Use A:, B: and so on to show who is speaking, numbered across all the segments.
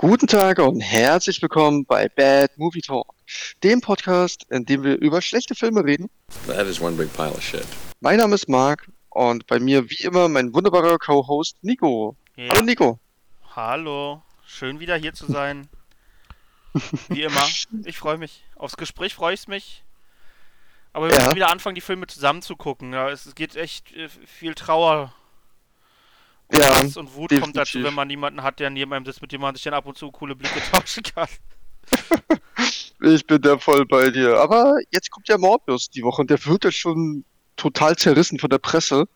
A: Guten Tag und herzlich willkommen bei Bad Movie Talk, dem Podcast, in dem wir über schlechte Filme reden.
B: That is one big pile of shit.
A: Mein Name ist Marc und bei mir wie immer mein wunderbarer Co-Host Nico.
C: Ja.
A: Hallo Nico.
C: Hallo, schön wieder hier zu sein. Wie immer. Ich freue mich. Aufs Gespräch freue ich mich. Aber wir
A: Ja.
C: müssen wieder anfangen, die Filme zusammen zu gucken. Ja, es geht echt äh, viel Trauer
A: Ja,
C: Hass und Wut kommt dazu,
A: definitiv.
C: wenn man niemanden hat, der neben einem sitzt, mit dem man sich dann ab und zu coole Blicke tauschen kann.
A: Ich bin da voll bei dir. Aber jetzt kommt ja Morbius die Woche und der wird ja schon total zerrissen von der Presse.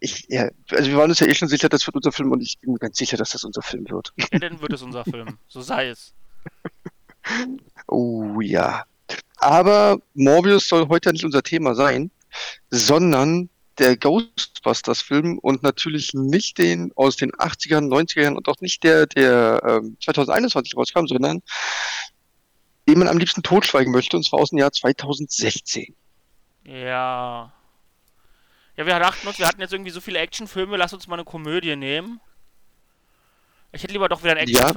A: Ich, ja, also wir waren uns ja eh schon sicher, das wird unser Film und ich bin mir ganz sicher, dass das unser Film wird.
C: Ja, dann wird es unser Film. So sei es.
A: Oh ja. Aber Morbius soll heute ja nicht unser Thema sein, sondern der Ghostbusters-Film und natürlich nicht den aus den 80ern, 90ern und auch nicht der, der ähm, 2021 rauskam, sondern den man am liebsten totschweigen möchte, und zwar aus dem Jahr 2016.
C: Ja. Ja, wir dachten uns, wir hatten jetzt irgendwie so viele Actionfilme, lass uns mal eine Komödie nehmen. Ich hätte lieber doch wieder einen
A: Ja.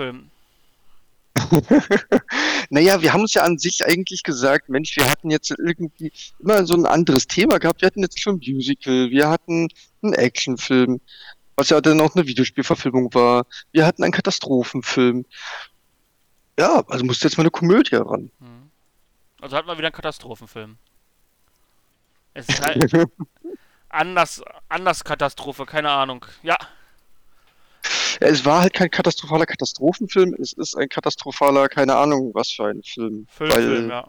A: Naja, wir haben uns ja an sich eigentlich gesagt, Mensch, wir hatten jetzt irgendwie immer so ein anderes Thema gehabt. Wir hatten jetzt schon ein Musical, wir hatten einen Actionfilm, was ja dann auch eine Videospielverfilmung war. Wir hatten einen Katastrophenfilm. Ja, also musste jetzt mal eine Komödie ran.
C: Hm. Also hatten wir wieder einen Katastrophenfilm. Es ist halt anders, anders Katastrophe, keine Ahnung. Ja,
A: es war halt kein katastrophaler Katastrophenfilm, es ist ein katastrophaler, keine Ahnung, was für ein Film.
C: Filmfilm, ja.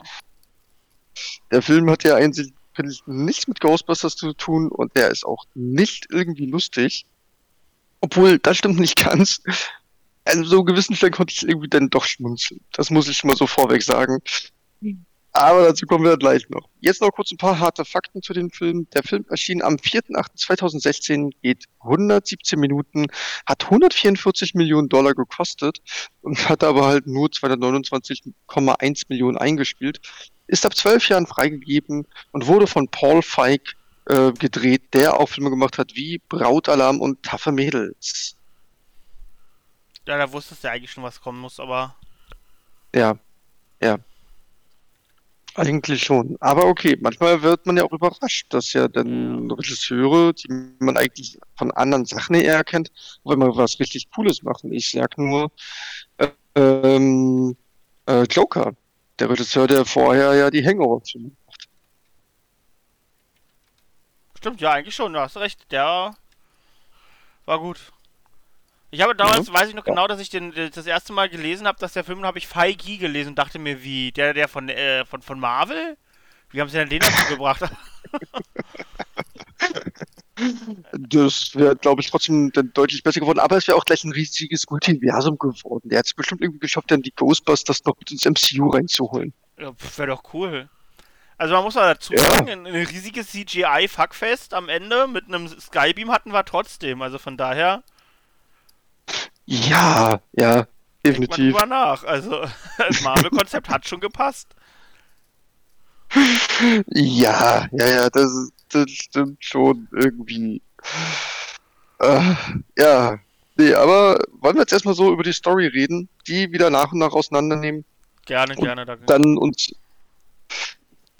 A: Der Film hat ja eigentlich finde ich, nichts mit Ghostbusters zu tun und der ist auch nicht irgendwie lustig. Obwohl, das stimmt nicht ganz. Also so gewissen Stellen konnte ich irgendwie dann doch schmunzeln. Das muss ich schon mal so vorweg sagen. Aber dazu kommen wir gleich noch. Jetzt noch kurz ein paar harte Fakten zu dem Film. Der Film erschien am 4.8.2016, geht 117 Minuten, hat 144 Millionen Dollar gekostet und hat aber halt nur 229,1 Millionen eingespielt. Ist ab zwölf Jahren freigegeben und wurde von Paul Feig äh, gedreht, der auch Filme gemacht hat wie Brautalarm und Taffe Mädels.
C: Ja, da wusstest du eigentlich schon, was kommen muss, aber
A: Ja, ja. Eigentlich schon. Aber okay, manchmal wird man ja auch überrascht, dass ja dann Regisseure, die man eigentlich von anderen Sachen eher kennt, wenn man was richtig Cooles machen. Ich sag nur äh, ähm, äh, Joker, der Regisseur, der vorher ja die Hangover-Filme macht.
C: stimmt, ja, eigentlich schon, du hast recht. Der war gut. Ich habe damals,
A: Mhm.
C: weiß ich noch genau, dass ich den äh, das erste Mal gelesen habe, dass der Film, habe ich Feige gelesen und dachte mir, wie, der, der von, äh, von, von Marvel? Wie haben sie denn den dazu gebracht?
A: Das wäre, glaube ich, trotzdem dann deutlich besser geworden, aber es wäre auch gleich ein riesiges Multiversum geworden. Der hat es bestimmt irgendwie geschafft, dann die Ghostbusters noch mit ins MCU reinzuholen.
C: Ja, Wäre doch cool. Also man muss mal dazu
A: Ja.
C: sagen, ein, ein riesiges CGI-Fuckfest am Ende mit einem Skybeam hatten wir trotzdem. Also von daher
A: Ja, ja,
C: denkt man
A: definitiv.
C: drüber nach. Also das Marvel-Konzept hat schon gepasst.
A: Ja, ja, ja, das, das stimmt schon irgendwie. Äh, ja, nee, aber wollen wir jetzt erstmal so über die Story reden, die wieder nach und nach auseinandernehmen,
C: Gerne, gerne. Danke.
A: dann uns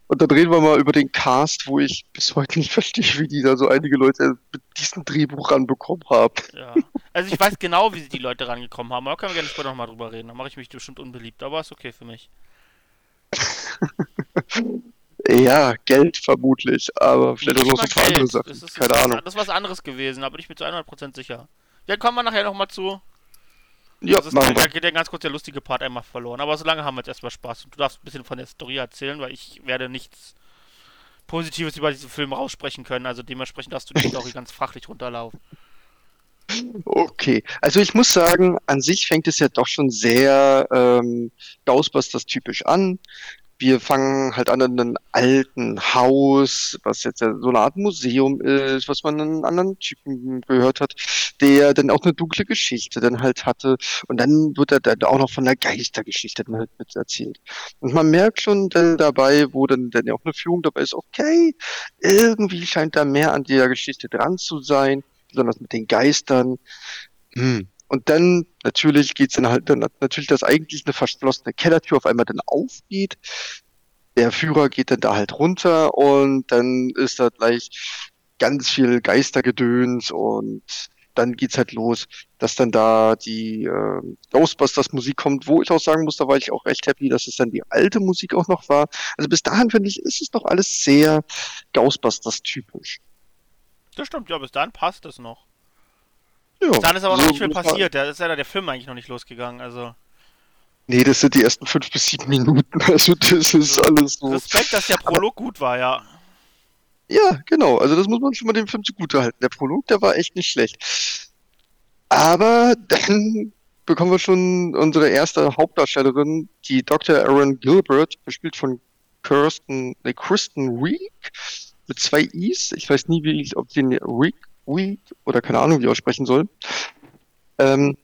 A: und dann reden wir mal über den Cast, wo ich bis heute nicht verstehe, wie die da so einige Leute mit diesem Drehbuch ranbekommen haben.
C: Ja. Also ich weiß genau, wie sie die Leute rangekommen haben, aber können wir gerne später nochmal drüber reden. Da mache ich mich bestimmt unbeliebt, aber ist okay für mich.
A: Ja, Geld vermutlich, aber vielleicht auch noch so ein paar andere. Sachen.
C: Das ist,
A: Keine
C: das
A: Ahnung.
C: Das ist was anderes gewesen, aber ich bin zu 100% sicher. Ja, kommen wir nachher nochmal zu.
A: Ja,
C: Das ist,
A: machen
C: da
A: wir.
C: geht ja ganz kurz der lustige Part einmal verloren. Aber solange haben wir jetzt erstmal Spaß. Und du darfst ein bisschen von der Story erzählen, weil ich werde nichts Positives über diesen Film raussprechen können. Also dementsprechend darfst du die Story ganz fachlich runterlaufen.
A: Okay, also ich muss sagen, an sich fängt es ja doch schon sehr ähm, Ghostbusters-typisch an. Wir fangen halt an in einem alten Haus, was jetzt ja so eine Art Museum ist, was man einen anderen Typen gehört hat, der dann auch eine dunkle Geschichte dann halt hatte. Und dann wird er dann auch noch von der Geistergeschichte dann halt mit erzählt. Und man merkt schon dann dabei, wo dann, dann ja auch eine Führung dabei ist, okay, irgendwie scheint da mehr an der Geschichte dran zu sein, besonders mit den Geistern. Hm. Und dann natürlich geht's dann halt dann natürlich, dass eigentlich eine verschlossene Kellertür auf einmal dann aufgeht. Der Führer geht dann da halt runter und dann ist da gleich ganz viel Geistergedöns und dann geht's halt los, dass dann da die äh, Ghostbusters Musik kommt, wo ich auch sagen muss, da war ich auch recht happy, dass es dann die alte Musik auch noch war. Also bis dahin finde ich, ist es doch alles sehr Ghostbusters typisch.
C: Das stimmt, ja, bis dahin passt es noch.
A: Ja,
C: dahin ist aber noch
A: so
C: nicht viel passiert. Da ist ja der Film eigentlich noch nicht losgegangen. Also
A: Nee, das sind die ersten fünf bis sieben Minuten. Also das ist alles so.
C: Respekt, dass der Prolog gut war, ja.
A: Ja, genau. Also das muss man schon mal dem Film zugute halten. Der Prolog, der war echt nicht schlecht. Aber dann bekommen wir schon unsere erste Hauptdarstellerin, die Dr. Aaron Gilbert, gespielt von Kirsten, nee, Kristen Wiig, mit zwei I's. Ich weiß nie, wie ich, ob sie den Wiig oder keine Ahnung, wie ich aussprechen soll. Ähm,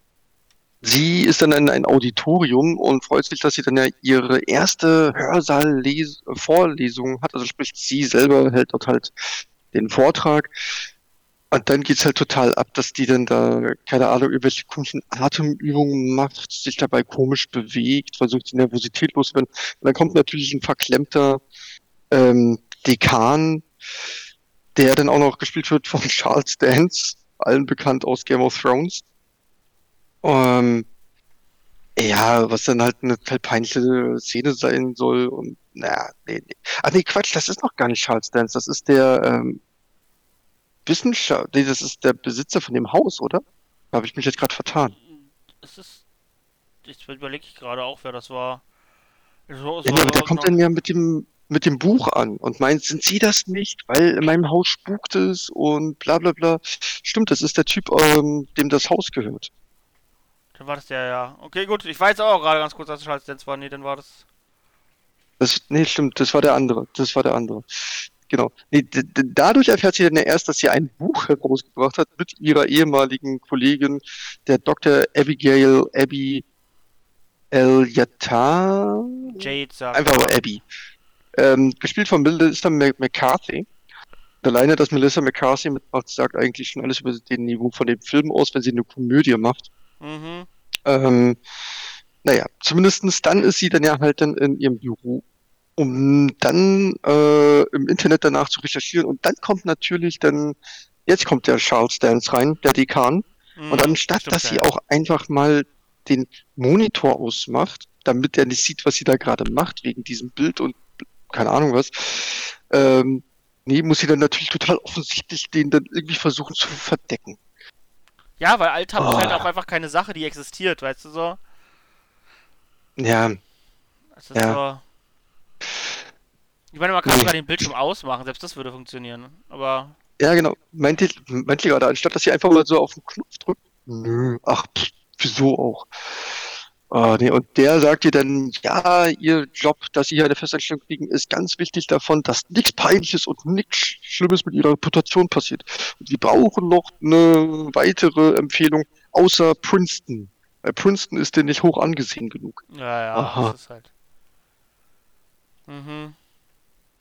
A: sie ist dann in ein Auditorium und freut sich, dass sie dann ja ihre erste Hörsaal-Vorlesung hat. Also sprich, sie selber hält dort halt den Vortrag. Und dann geht's halt total ab, dass die dann da, keine Ahnung, irgendwelche komischen Atemübungen macht, sich dabei komisch bewegt, versucht die Nervosität loszuwerden. Und dann kommt natürlich ein verklemmter ähm, Dekan, der dann auch noch gespielt wird von Charles Dance, allen bekannt aus Game of Thrones. Ähm, ja, was dann halt eine total peinliche Szene sein soll und naja, nee, nee. Ach nee, Quatsch, das ist noch gar nicht Charles Dance, das ist der ähm, Wissenschaftler, nee, das ist der Besitzer von dem Haus, oder? Da habe ich mich jetzt gerade vertan.
C: Es ist. Jetzt überlege ich gerade auch, wer das war. Es war- es
A: Ja,
C: war
A: aber der kommt dann ja mit dem mit dem Buch an und meint, sind Sie das nicht? Weil in meinem Haus spukt es und bla bla bla. Stimmt, das ist der Typ, ähm, dem das Haus gehört.
C: Dann war das der, ja. Okay, gut. Ich weiß auch gerade ganz kurz, dass es Charles Dance war. Nee, dann war das.
A: Das, nee, stimmt, das war der andere. Das war der andere. Genau. Nee, dadurch erfährt sie dann ja erst, dass sie ein Buch herausgebracht hat mit ihrer ehemaligen Kollegin, der Dr. Abigail Abby Elyata.
C: Jade sagt.
A: Einfach nur Abby. Ähm, gespielt von Melissa McCarthy. Alleine, dass Melissa McCarthy mitmacht, sagt eigentlich schon alles über den Niveau von dem Film aus, wenn sie eine Komödie macht.
C: Mhm.
A: Ähm, naja, zumindestens dann ist sie dann ja halt dann in ihrem Büro, um dann äh, im Internet danach zu recherchieren. Und dann kommt natürlich dann, jetzt kommt der Charles Dance rein, der Dekan.
C: Mhm.
A: Und anstatt, dass sie
C: ja.
A: auch einfach mal den Monitor ausmacht, damit er nicht sieht, was sie da gerade macht, wegen diesem Bild und keine Ahnung was, ähm, nee, muss sie dann natürlich total offensichtlich den dann irgendwie versuchen zu verdecken.
C: Ja, weil Alter ist halt
A: Oh.
C: auch einfach keine Sache, die existiert, weißt du so?
A: Ja,
C: ist
A: Ja.
C: so. Ich meine, man kann
A: Nee.
C: sogar den Bildschirm ausmachen, selbst das würde funktionieren. Aber
A: Ja, genau. Meinte ich, meinte ich gerade, anstatt dass sie einfach mal so auf den Knopf drückt. Nö, ach, pff, wieso auch? Ah, nee, und der sagt ihr dann, ja, ihr Job, dass sie hier eine Festanstellung kriegen, ist ganz wichtig davon, dass nichts Peinliches und nichts Schlimmes mit ihrer Reputation passiert. Und sie brauchen noch eine weitere Empfehlung, außer Princeton. Weil Princeton ist denn nicht hoch angesehen genug.
C: ja, ja,
A: Aha.
C: das ist halt. Mhm.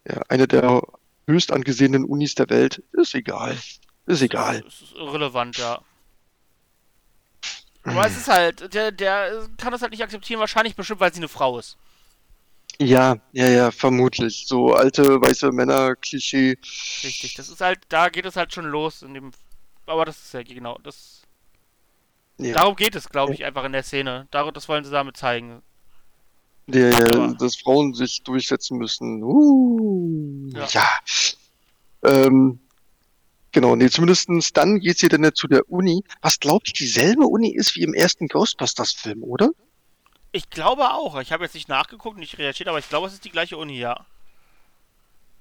A: Ja, eine der höchst angesehenen Unis der Welt. Ist egal. Ist egal.
C: Es ist irrelevant, ja. Aber es ist halt, der, der kann das halt nicht akzeptieren, wahrscheinlich bestimmt, weil sie eine Frau ist.
A: Ja, ja, ja, vermutlich. So alte weiße Männer-Klischee.
C: Richtig, das ist halt, da geht es halt schon los in dem. Aber das ist ja genau, das.
A: Ja.
C: Darum geht es, glaube ich, einfach in der Szene. Darum, das wollen sie damit zeigen.
A: Ja, ja, dass Frauen sich durchsetzen müssen. Uh,
C: Ja.
A: ja. Ähm, genau, nee, zumindestens dann geht sie dann ja zu der Uni, was glaube ich dieselbe Uni ist wie im ersten Ghostbusters-Film, oder?
C: Ich glaube auch. Ich habe jetzt nicht nachgeguckt, nicht reagiert, aber ich glaube, es ist die gleiche Uni, ja.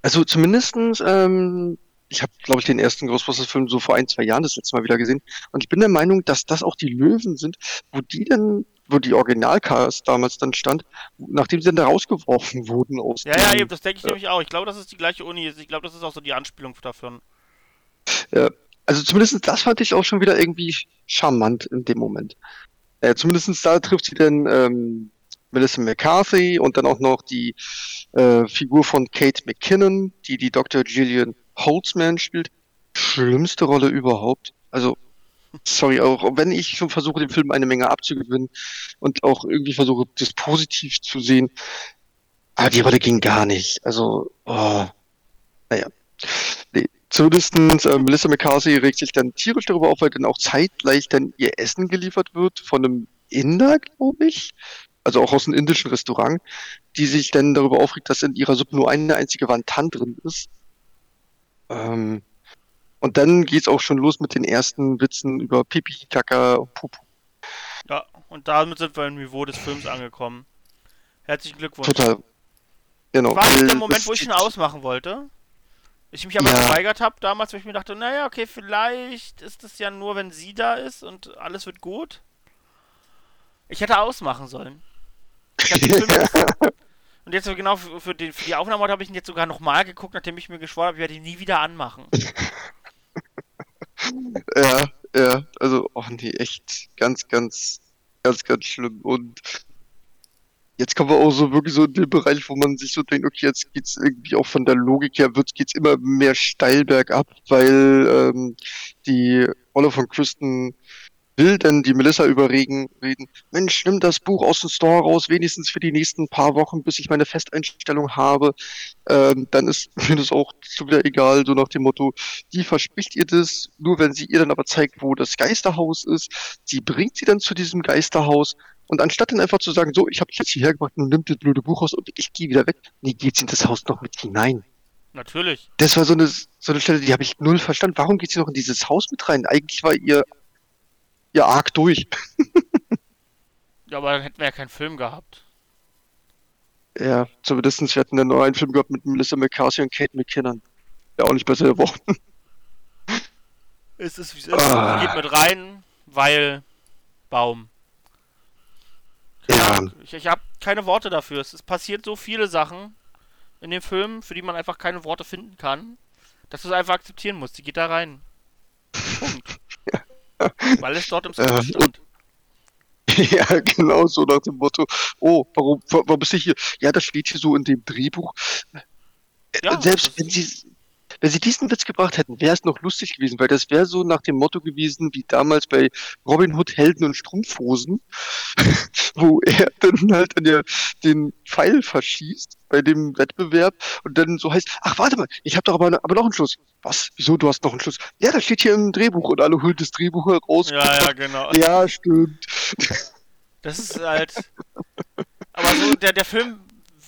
A: Also zumindestens, ähm, ich habe, glaube ich, den ersten Ghostbusters-Film so vor ein, zwei Jahren das letzte Mal wieder gesehen. Und ich bin der Meinung, dass das auch die Löwen sind, wo die dann, wo die Originalcast damals dann stand, nachdem sie dann da rausgeworfen wurden aus
C: Ja, ja, eben, das denke ich nämlich auch. Ich glaube, das ist die gleiche Uni. Ich glaube, das ist auch so die Anspielung dafür.
A: Also zumindest das fand ich auch schon wieder irgendwie charmant in dem Moment. Äh, zumindest da trifft sie dann ähm, Melissa McCarthy und dann auch noch die äh, Figur von Kate McKinnon, die die Dr. Gillian Holtzman spielt. Schlimmste Rolle überhaupt. Also Sorry, auch wenn ich schon versuche, dem Film eine Menge abzugewinnen und auch irgendwie versuche, das positiv zu sehen. Aber die Rolle ging gar nicht. Also, oh, naja. Nee. Zumindest äh, Melissa McCarthy regt sich dann tierisch darüber auf, weil dann auch zeitgleich dann ihr Essen geliefert wird von einem Inder, glaube ich. Also auch aus einem indischen Restaurant, die sich dann darüber aufregt, dass in ihrer Suppe nur eine einzige Wantan drin ist. Ähm, und dann geht's auch schon los mit den ersten Witzen über Pipi, Kaka und Pupu.
C: Ja, und damit sind wir im Niveau des Films angekommen. Herzlichen Glückwunsch.
A: Total. Genau.
C: War das der Moment,
A: das-
C: wo ich schon ausmachen wollte? Ich mich aber
A: Ja.
C: geweigert habe damals, weil ich mir dachte, naja, okay, vielleicht ist es ja nur, wenn sie da ist und alles wird gut. Ich hätte ausmachen sollen. Ich und jetzt genau für, für, den, für die Aufnahme habe ich ihn jetzt sogar nochmal geguckt, nachdem ich mir geschworen habe, ich werde ihn nie wieder anmachen.
A: Ja, ja, also, oh nee, echt ganz, ganz, ganz, ganz schlimm. Und jetzt kommen wir auch so wirklich so in den Bereich, wo man sich so denkt, okay, jetzt geht's irgendwie auch von der Logik her, wird, geht's immer mehr steil bergab, weil ähm, die Rolle von Kristen will dann die Melissa überreden, reden, Mensch, nimm das Buch aus dem Store raus, wenigstens für die nächsten paar Wochen, bis ich meine Festeinstellung habe. Ähm, dann ist mir das auch so wieder egal, so nach dem Motto, die verspricht ihr das, nur wenn sie ihr dann aber zeigt, wo das Geisterhaus ist. Sie bringt sie dann zu diesem Geisterhaus und anstatt dann einfach zu sagen, so, ich habe dich jetzt hierher gebracht und nimm das blöde Buch raus und ich gehe wieder weg, nee, geht sie in das Haus noch mit hinein.
C: Natürlich.
A: Das war so eine, so eine Stelle, die habe ich null verstanden. Warum geht sie noch in dieses Haus mit rein? Eigentlich war ihr, ihr Arg durch.
C: Ja, aber dann hätten wir ja keinen Film gehabt.
A: Ja, zumindest wir hatten einen neuen Film gehabt mit Melissa McCarthy und Kate McKinnon. Ja, auch nicht besser geworden.
C: Es ist wie es ist.
A: Ah.
C: Geht mit rein, weil Baum.
A: Ja,
C: Ich, ich habe keine Worte dafür. Es ist passiert so viele Sachen in dem Film, für die man einfach keine Worte finden kann, dass du es einfach akzeptieren musst. Die geht da rein. Punkt. Weil es dort im Skript
A: Äh,
C: stand.
A: ja, genau so nach dem Motto, oh, warum, wa- warum bist du hier? Ja, das steht hier so in dem Drehbuch.
C: Ja,
A: Selbst wenn sie, wenn sie diesen Witz gebracht hätten, wäre es noch lustig gewesen, weil das wäre so nach dem Motto gewesen, wie damals bei Robin Hood Helden und Strumpfhosen, wo er dann halt an der, den Pfeil verschießt bei dem Wettbewerb und dann so heißt, ach warte mal, ich habe doch aber, aber noch einen Schluss. Was? Wieso? Du hast noch einen Schluss? Ja, das steht hier im Drehbuch und alle holen das Drehbuch heraus.
C: Ja, ja, genau.
A: ja, stimmt.
C: Das ist halt. Aber so, der, der Film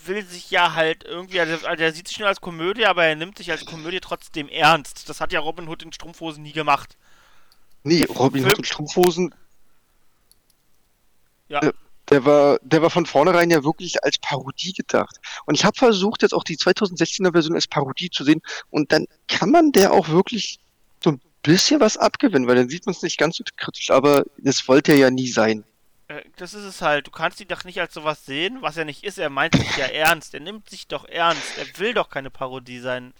C: will sich ja halt irgendwie, also also der sieht sich nur als Komödie, aber er nimmt sich als Komödie trotzdem ernst. Das hat ja Robin Hood in Strumpfhosen nie gemacht.
A: Nee, Robin Hood und Strumpfhosen.
C: Ja.
A: Der, der war, der war von vornherein ja wirklich als Parodie gedacht. Und ich habe versucht, jetzt auch die 2016er Version als Parodie zu sehen. Und dann kann man der auch wirklich so ein bisschen was abgewinnen, weil dann sieht man es nicht ganz so kritisch. Aber das wollte er ja nie sein.
C: Äh, Das ist es halt. Du kannst ihn doch nicht als sowas sehen, was er nicht ist. Er meint sich ja ernst. Er nimmt sich doch ernst. Er will doch keine Parodie sein.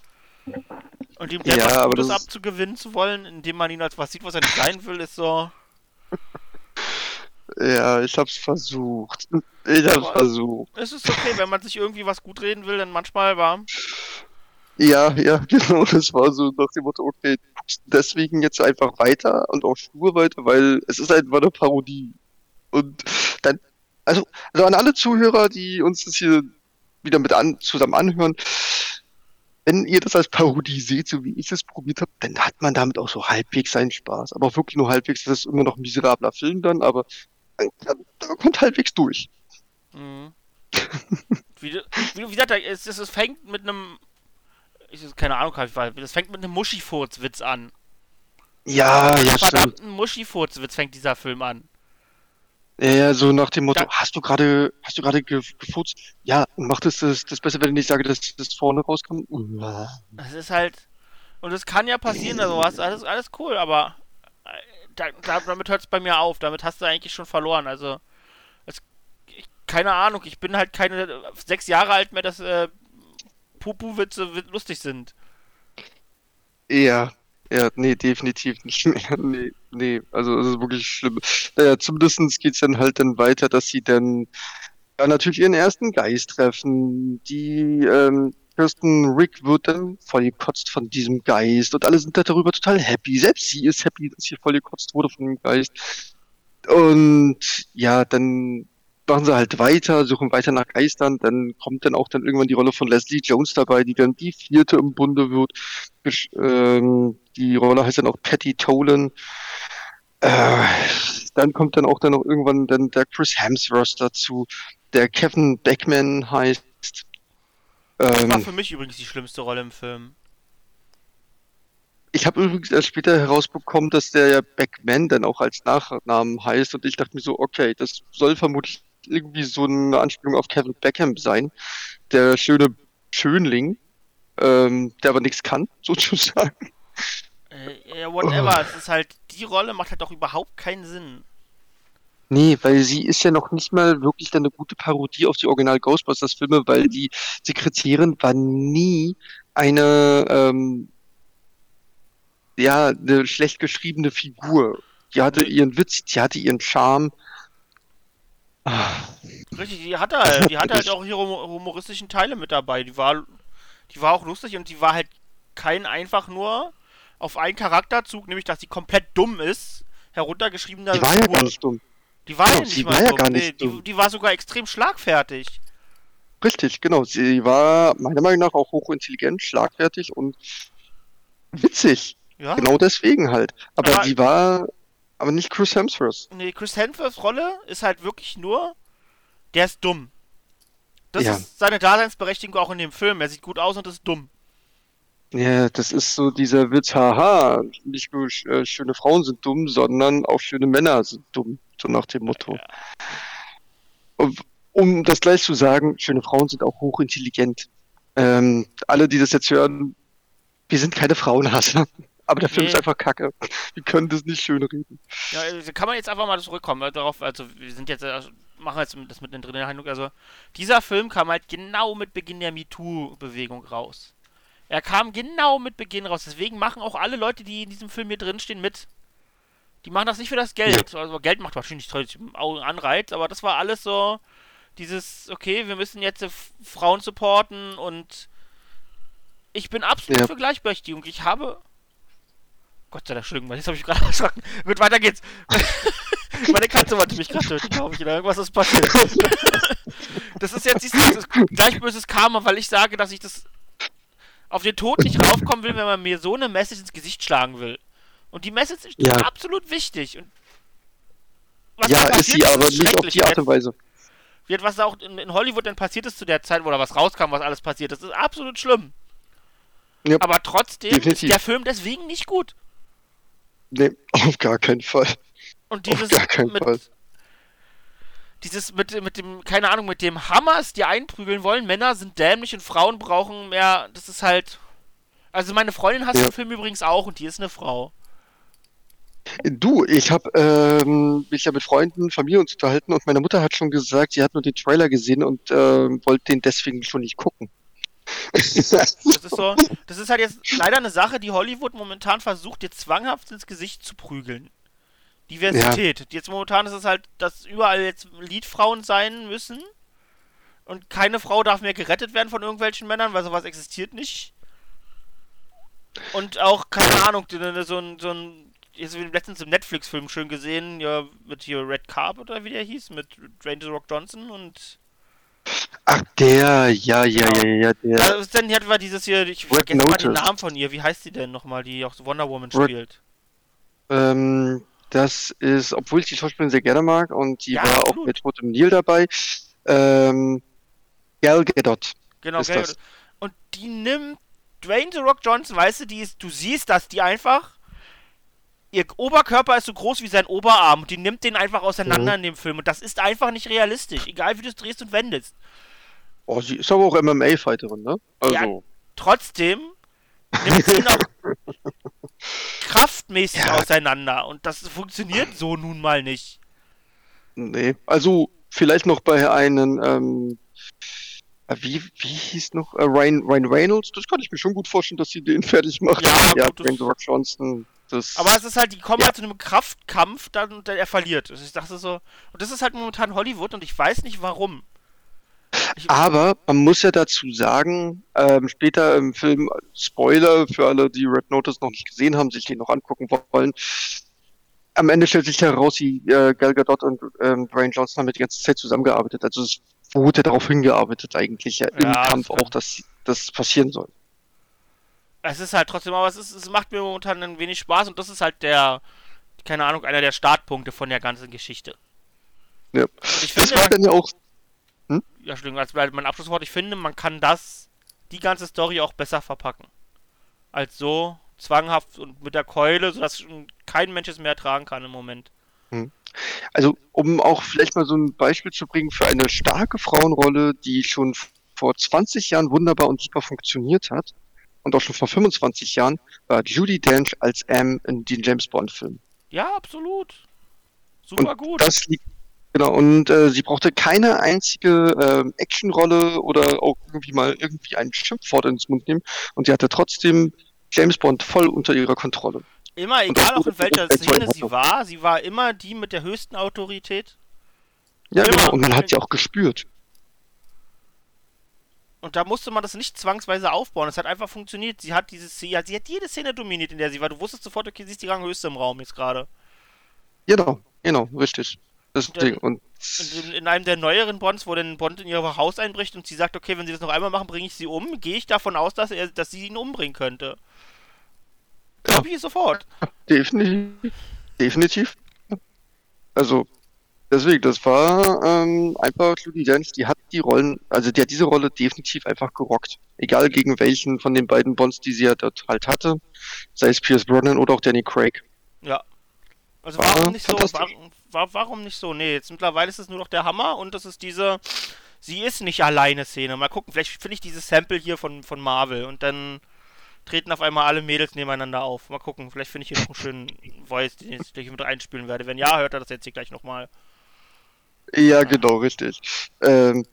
C: Und ihm
A: Ja,
C: Gutes
A: das ist-
C: abzugewinnen zu wollen, indem man ihn als was sieht, was er nicht sein will, ist so.
A: Ja, ich hab's versucht. Ich hab's
C: Aber-
A: versucht.
C: Es ist okay, wenn man sich irgendwie was gut reden will, dann manchmal war.
A: Ja, ja, genau, das war so nach dem Motto, okay, deswegen jetzt einfach weiter und auch stur weiter, weil es ist einfach eine Parodie. Und dann, also, also an alle Zuhörer, die uns das hier wieder mit an, zusammen anhören, wenn ihr das als Parodie seht, so wie ich es probiert habe, dann hat man damit auch so halbwegs seinen Spaß. Aber wirklich nur halbwegs, das ist immer noch ein miserabler Film dann, aber da, da kommt halbwegs durch.
C: Mhm. wie, wie, wie gesagt, es, es, es fängt mit einem. Ich, keine Ahnung, es fängt mit einem Muschifurzwitz an.
A: Ja, ja, stimmt.
C: Verdammten Muschifurzwitz fängt dieser Film an.
A: Ja, ja, so nach dem Motto,
C: Da-
A: hast du gerade, hast du gerade ge gefurzt? Ja, macht es das, das besser, wenn ich sage, dass das vorne rauskommt?
C: Das ist halt. Und es kann ja passieren, also was, alles, alles cool, aber äh, da, da, damit hört es bei mir auf. Damit hast du eigentlich schon verloren. Also, es, ich, keine Ahnung, ich bin halt keine sechs Jahre alt mehr, dass äh, Pupu-Witze wit- lustig sind.
A: Ja, ja, nee, definitiv nicht mehr. Nee, nee, also es ist wirklich schlimm. Naja, zumindest geht's dann halt dann weiter, dass sie dann ja, natürlich ihren ersten Geist treffen, die ähm, Kirsten Rick wird dann voll gekotzt von diesem Geist und alle sind da darüber total happy. Selbst sie ist happy, dass hier voll gekotzt wurde von dem Geist. Und ja, dann machen sie halt weiter, suchen weiter nach Geistern, dann kommt dann auch dann irgendwann die Rolle von Leslie Jones dabei, die dann die vierte im Bunde wird. Ähm, die Rolle heißt dann auch Patty Tolan. Äh, dann kommt dann auch dann noch irgendwann dann der Chris Hemsworth dazu, der Kevin Beckman heißt.
C: Das war
A: Ähm,
C: für mich übrigens die schlimmste Rolle im Film.
A: ich habe übrigens erst später herausbekommen, dass der ja Beckman dann auch als Nachnamen heißt und ich dachte mir so, okay, das soll vermutlich irgendwie so eine Anspielung auf Kevin Beckham sein, der schöne Schönling, ähm, der aber nichts kann, sozusagen.
C: Äh, ja, whatever. Es ist halt, die Rolle macht halt doch überhaupt keinen Sinn.
A: Nee, weil sie ist ja noch nicht mal wirklich dann eine gute Parodie auf die Original Ghostbusters Filme, weil die Sekretärin war nie eine, ähm, ja, eine schlecht geschriebene Figur. Die hatte ihren Witz, die hatte ihren Charme.
C: Richtig, die hat halt, die hat halt auch ihre humo- humoristischen Teile mit dabei. Die war, die war auch lustig und die war halt kein einfach nur auf einen Charakterzug, nämlich dass sie komplett dumm ist, heruntergeschriebener
A: Die war ja gar nicht dumm.
C: Die war
A: Genau,
C: ja nicht
A: sie
C: mal
A: war ja
C: dumm.
A: gar
C: nee,
A: nicht
C: die,
A: dumm.
C: die war sogar extrem schlagfertig.
A: Richtig, genau. Sie war meiner Meinung nach auch hochintelligent, schlagfertig und witzig.
C: Ja.
A: Genau deswegen halt. Aber
C: Aber-
A: sie war aber nicht Chris Hemsworth.
C: Nee, Chris Hemsworths Rolle ist halt wirklich nur, der ist dumm. Das
A: Ja.
C: ist seine Daseinsberechtigung auch in dem Film. Er sieht gut aus und ist dumm.
A: Ja, das ist so dieser Witz, haha, nicht nur äh, schöne Frauen sind dumm, sondern auch schöne Männer sind dumm, so nach dem Motto. Und Um das gleich zu sagen, schöne Frauen sind auch hochintelligent. Ähm, alle, die das jetzt hören, wir sind keine Frauenhasser. Aber der Film
C: Nee.
A: ist einfach kacke. Wir können das nicht schön reden.
C: Ja, also kann man jetzt einfach mal zurückkommen darauf, also wir sind jetzt, äh, machen jetzt das mitten drin in der Handlung, also dieser Film kam halt genau mit Beginn der MeToo-Bewegung raus. Er kam genau mit Beginn raus, deswegen machen auch alle Leute, die in diesem Film hier drinstehen, mit. Die machen das nicht für das Geld. Also Geld macht wahrscheinlich einen Anreiz, aber das war alles so dieses, okay, wir müssen jetzt Frauen supporten und ich bin absolut
A: Ja.
C: für Gleichberechtigung. Ich habe Gott sei Dank, Entschuldigung, jetzt habe ich gerade erschrocken. Gut, weiter geht's. Meine Katze wollte mich gerade töten, glaube ich, oder irgendwas ist passiert. Das ist jetzt ist gleich böses Karma, weil ich sage, dass ich das auf den Tod nicht raufkommen will, wenn man mir so eine Message ins Gesicht schlagen will. Und die Message ist
A: Ja.
C: absolut wichtig. Und was
A: ja,
C: da
A: ist sie
C: passiert
A: aber
C: ist
A: nicht auf die Art und Weise.
C: Wird was auch in, in Hollywood dann passiert ist zu der Zeit, wo da was rauskam, was alles passiert ist, ist absolut schlimm.
A: Ja,
C: Aber trotzdem
A: definitiv.
C: ist der Film deswegen nicht gut.
A: Nee, auf gar keinen Fall.
C: Und
A: Auf
C: dieses
A: gar keinen
C: mit,
A: Fall.
C: dieses mit, mit dem, keine Ahnung, mit dem Hammers, die einprügeln wollen, Männer sind dämlich und Frauen brauchen mehr, das ist halt. Also meine Freundin hasst
A: Ja.
C: den Film übrigens auch und die ist eine Frau.
A: Du, ich habe ähm, mich ja mit Freunden, Familie uns unterhalten und meine Mutter hat schon gesagt, sie hat nur den Trailer gesehen und ähm, wollte den deswegen schon nicht gucken.
C: Das ist so, das ist halt jetzt leider eine Sache, die Hollywood momentan versucht, dir zwanghaft ins Gesicht zu prügeln. Diversität. Jetzt momentan ist es halt, dass überall jetzt Liedfrauen sein müssen. Und keine Frau darf mehr gerettet werden von irgendwelchen Männern, weil sowas existiert nicht. Und auch, keine Ahnung, so ein, so ein, jetzt habe ich letztens im Netflix-Film schön gesehen, ja, mit hier Red Carpet oder wie der hieß, mit Dwayne The Rock Johnson und
A: Ach, der, ja, ja,
C: Genau.
A: ja, ja, der.
C: also, dann hier war dieses hier, ich
A: Red
C: vergesse mal den
A: Notice.
C: Namen von ihr. Wie heißt sie denn nochmal, die auch Wonder Woman
A: Red-
C: spielt?
A: Ähm, das ist, obwohl ich die Schauspielerin sehr gerne mag und die
C: Ja,
A: war
C: absolut.
A: auch mit Rotem Nil dabei, ähm, Gal Gadot.
C: Genau,
A: ist
C: gell?
A: das.
C: Und die nimmt Dwayne The Rock Johnson, weißt du, die ist, du siehst, dass die einfach. Ihr Oberkörper ist so groß wie sein Oberarm und die nimmt den einfach auseinander
A: Mhm.
C: in dem Film. Und das ist einfach nicht realistisch, egal wie du es drehst und wendest.
A: Oh, sie ist aber auch MMA-Fighterin, ne? Also,
C: Ja. Trotzdem nimmt sie ihn auch kraftmäßig
A: Ja.
C: auseinander. Und das funktioniert so nun mal nicht.
A: nee. Also, vielleicht noch bei einem, ähm, äh, wie, wie hieß noch? Äh, Ryan, Ryan Reynolds? Das kann ich mir schon gut vorstellen, dass sie den fertig macht.
C: Ja,
A: ja
C: gut,
A: Dwayne Rock Johnson. Das,
C: Aber es ist halt, die kommen
A: Ja.
C: halt zu einem Kraftkampf, dann und er verliert. Also ich dachte so, und das ist halt momentan Hollywood und ich weiß nicht warum. Ich-
A: Aber man muss ja dazu sagen, ähm, später im Film, Spoiler für alle, die Red Notice noch nicht gesehen haben, sich den noch angucken wollen. Am Ende stellt sich heraus, die äh, Gal Gadot und ähm, Dwayne Johnson haben ja die ganze Zeit zusammengearbeitet. Also es wurde darauf hingearbeitet eigentlich ja, im
C: Ja, das
A: Kampf
C: stimmt.
A: auch, dass das passieren soll.
C: Es ist halt trotzdem, aber es, ist, es macht mir momentan ein wenig Spaß und das ist halt der, keine Ahnung, einer der Startpunkte von der ganzen Geschichte.
A: Ja.
C: Ich
A: Das
C: finde,
A: war dann ja auch
C: ja, Entschuldigung, als mein Abschlusswort, ich finde, man kann das, die ganze Story auch besser verpacken. Als so zwanghaft und mit der Keule, sodass kein Mensch es mehr ertragen kann im Moment.
A: Also, um auch vielleicht mal so ein Beispiel zu bringen für eine starke Frauenrolle, die schon vor 20 Jahren wunderbar und super funktioniert hat und auch schon vor 25 Jahren, war Judy Dench als M in den James Bond Film.
C: Ja, absolut. Super
A: Und
C: gut.
A: Das liegt genau und äh, sie brauchte keine einzige ähm, Actionrolle oder auch irgendwie mal irgendwie ein Schimpfwort ins Mund nehmen und sie hatte trotzdem James Bond voll unter ihrer Kontrolle.
C: Immer, egal auch in welcher Szene sie war, sie war immer die mit der höchsten Autorität.
A: Ja,
C: Immer.
A: genau. Und man hat sie auch gespürt.
C: Und da musste man das nicht zwangsweise aufbauen. Es hat einfach funktioniert. Sie hat diese Szene, sie hat jede Szene dominiert, in der sie war. Du wusstest sofort, okay, sie ist die Ranghöchste im Raum jetzt gerade.
A: Genau, genau, richtig. Das
C: Und,
A: Ding. Und
C: Und in, in einem der neueren Bonds, wo dann Bond in ihr Haus einbricht und sie sagt, okay, wenn sie das noch einmal machen, bringe ich sie um, gehe ich davon aus, dass er, dass sie ihn umbringen könnte. Glaube ich sofort.
A: definitiv. Definitiv. Also, deswegen, das war ähm, einfach Judy Dench, die hat die Rollen, also die hat diese Rolle definitiv einfach gerockt. Egal gegen welchen von den beiden Bonds, die sie ja dort halt hatte. Sei es Pierce Brosnan oder auch Danny Craig.
C: Ja. Also
A: War
C: warum nicht so? Warum, wa- warum nicht so? Nee, jetzt mittlerweile ist es nur noch der Hammer und das ist diese. Sie ist nicht alleine Szene. Mal gucken, vielleicht finde ich dieses Sample hier von, von Marvel und dann treten auf einmal alle Mädels nebeneinander auf. Mal gucken, vielleicht finde ich hier noch einen schönen Voice, den ich gleich mit einspielen werde. Wenn ja, hört er das jetzt hier gleich nochmal.
A: Ja, genau, richtig. Ähm,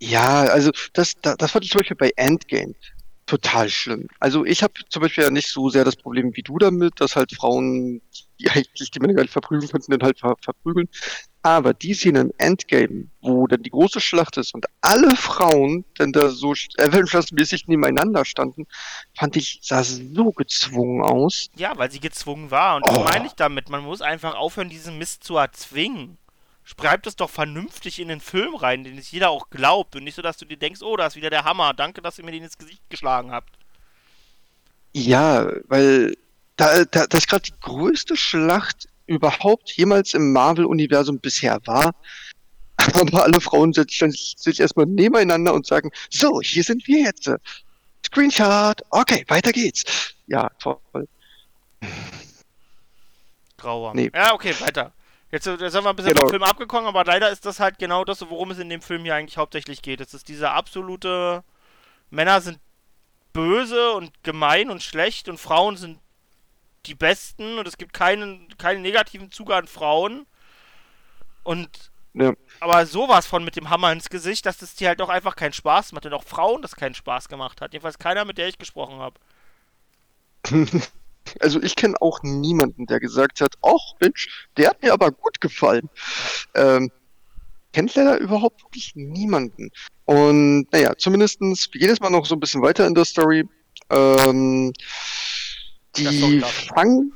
A: ja, also das, das, das fand ich zum Beispiel bei Endgame total schlimm. Also ich habe zum Beispiel ja nicht so sehr das Problem wie du damit, dass halt Frauen, die eigentlich die Männer gar nicht verprügeln könnten, dann halt ver verprügeln. Aber die Szene im Endgame, wo dann die große Schlacht ist und alle Frauen dann da so Avengers-mäßig nebeneinander standen, fand ich, sah so gezwungen aus.
C: Ja, weil sie gezwungen war. Und das
A: Oh.
C: meine ich damit. Man muss einfach aufhören, diesen Mist zu erzwingen. Schreibt es doch vernünftig in den Film rein, den es jeder auch glaubt. Und nicht so, dass du dir denkst, oh, da ist wieder der Hammer. Danke, dass ihr mir den ins Gesicht geschlagen habt.
A: Ja, weil da, da das gerade die größte Schlacht überhaupt jemals im Marvel-Universum bisher war. Aber alle Frauen setzen sich erstmal nebeneinander und sagen, so, hier sind wir jetzt. Screenshot, okay, weiter geht's. Ja, toll.
C: Grauer.
A: Nee.
C: Ja, okay, weiter. Jetzt, äh, sind wir ein bisschen
A: Genau.
C: vom Film abgekommen, aber leider ist das halt genau das, worum es in dem Film hier eigentlich hauptsächlich geht. Es ist dieser absolute. Männer sind böse und gemein und schlecht und Frauen sind die Besten und es gibt keinen, keinen negativen Zug an Frauen. Und.
A: Ja.
C: Aber sowas von mit dem Hammer ins Gesicht, dass das dir halt auch einfach keinen Spaß macht und auch Frauen das keinen Spaß gemacht hat. Jedenfalls keiner, mit der ich gesprochen habe.
A: Also ich kenne auch niemanden, der gesagt hat, ach Mensch, der hat mir aber gut gefallen. Ähm, kennt leider überhaupt wirklich niemanden. Und naja, zumindestens, wir gehen jetzt mal noch so ein bisschen weiter in der Story. Ähm, die fangen,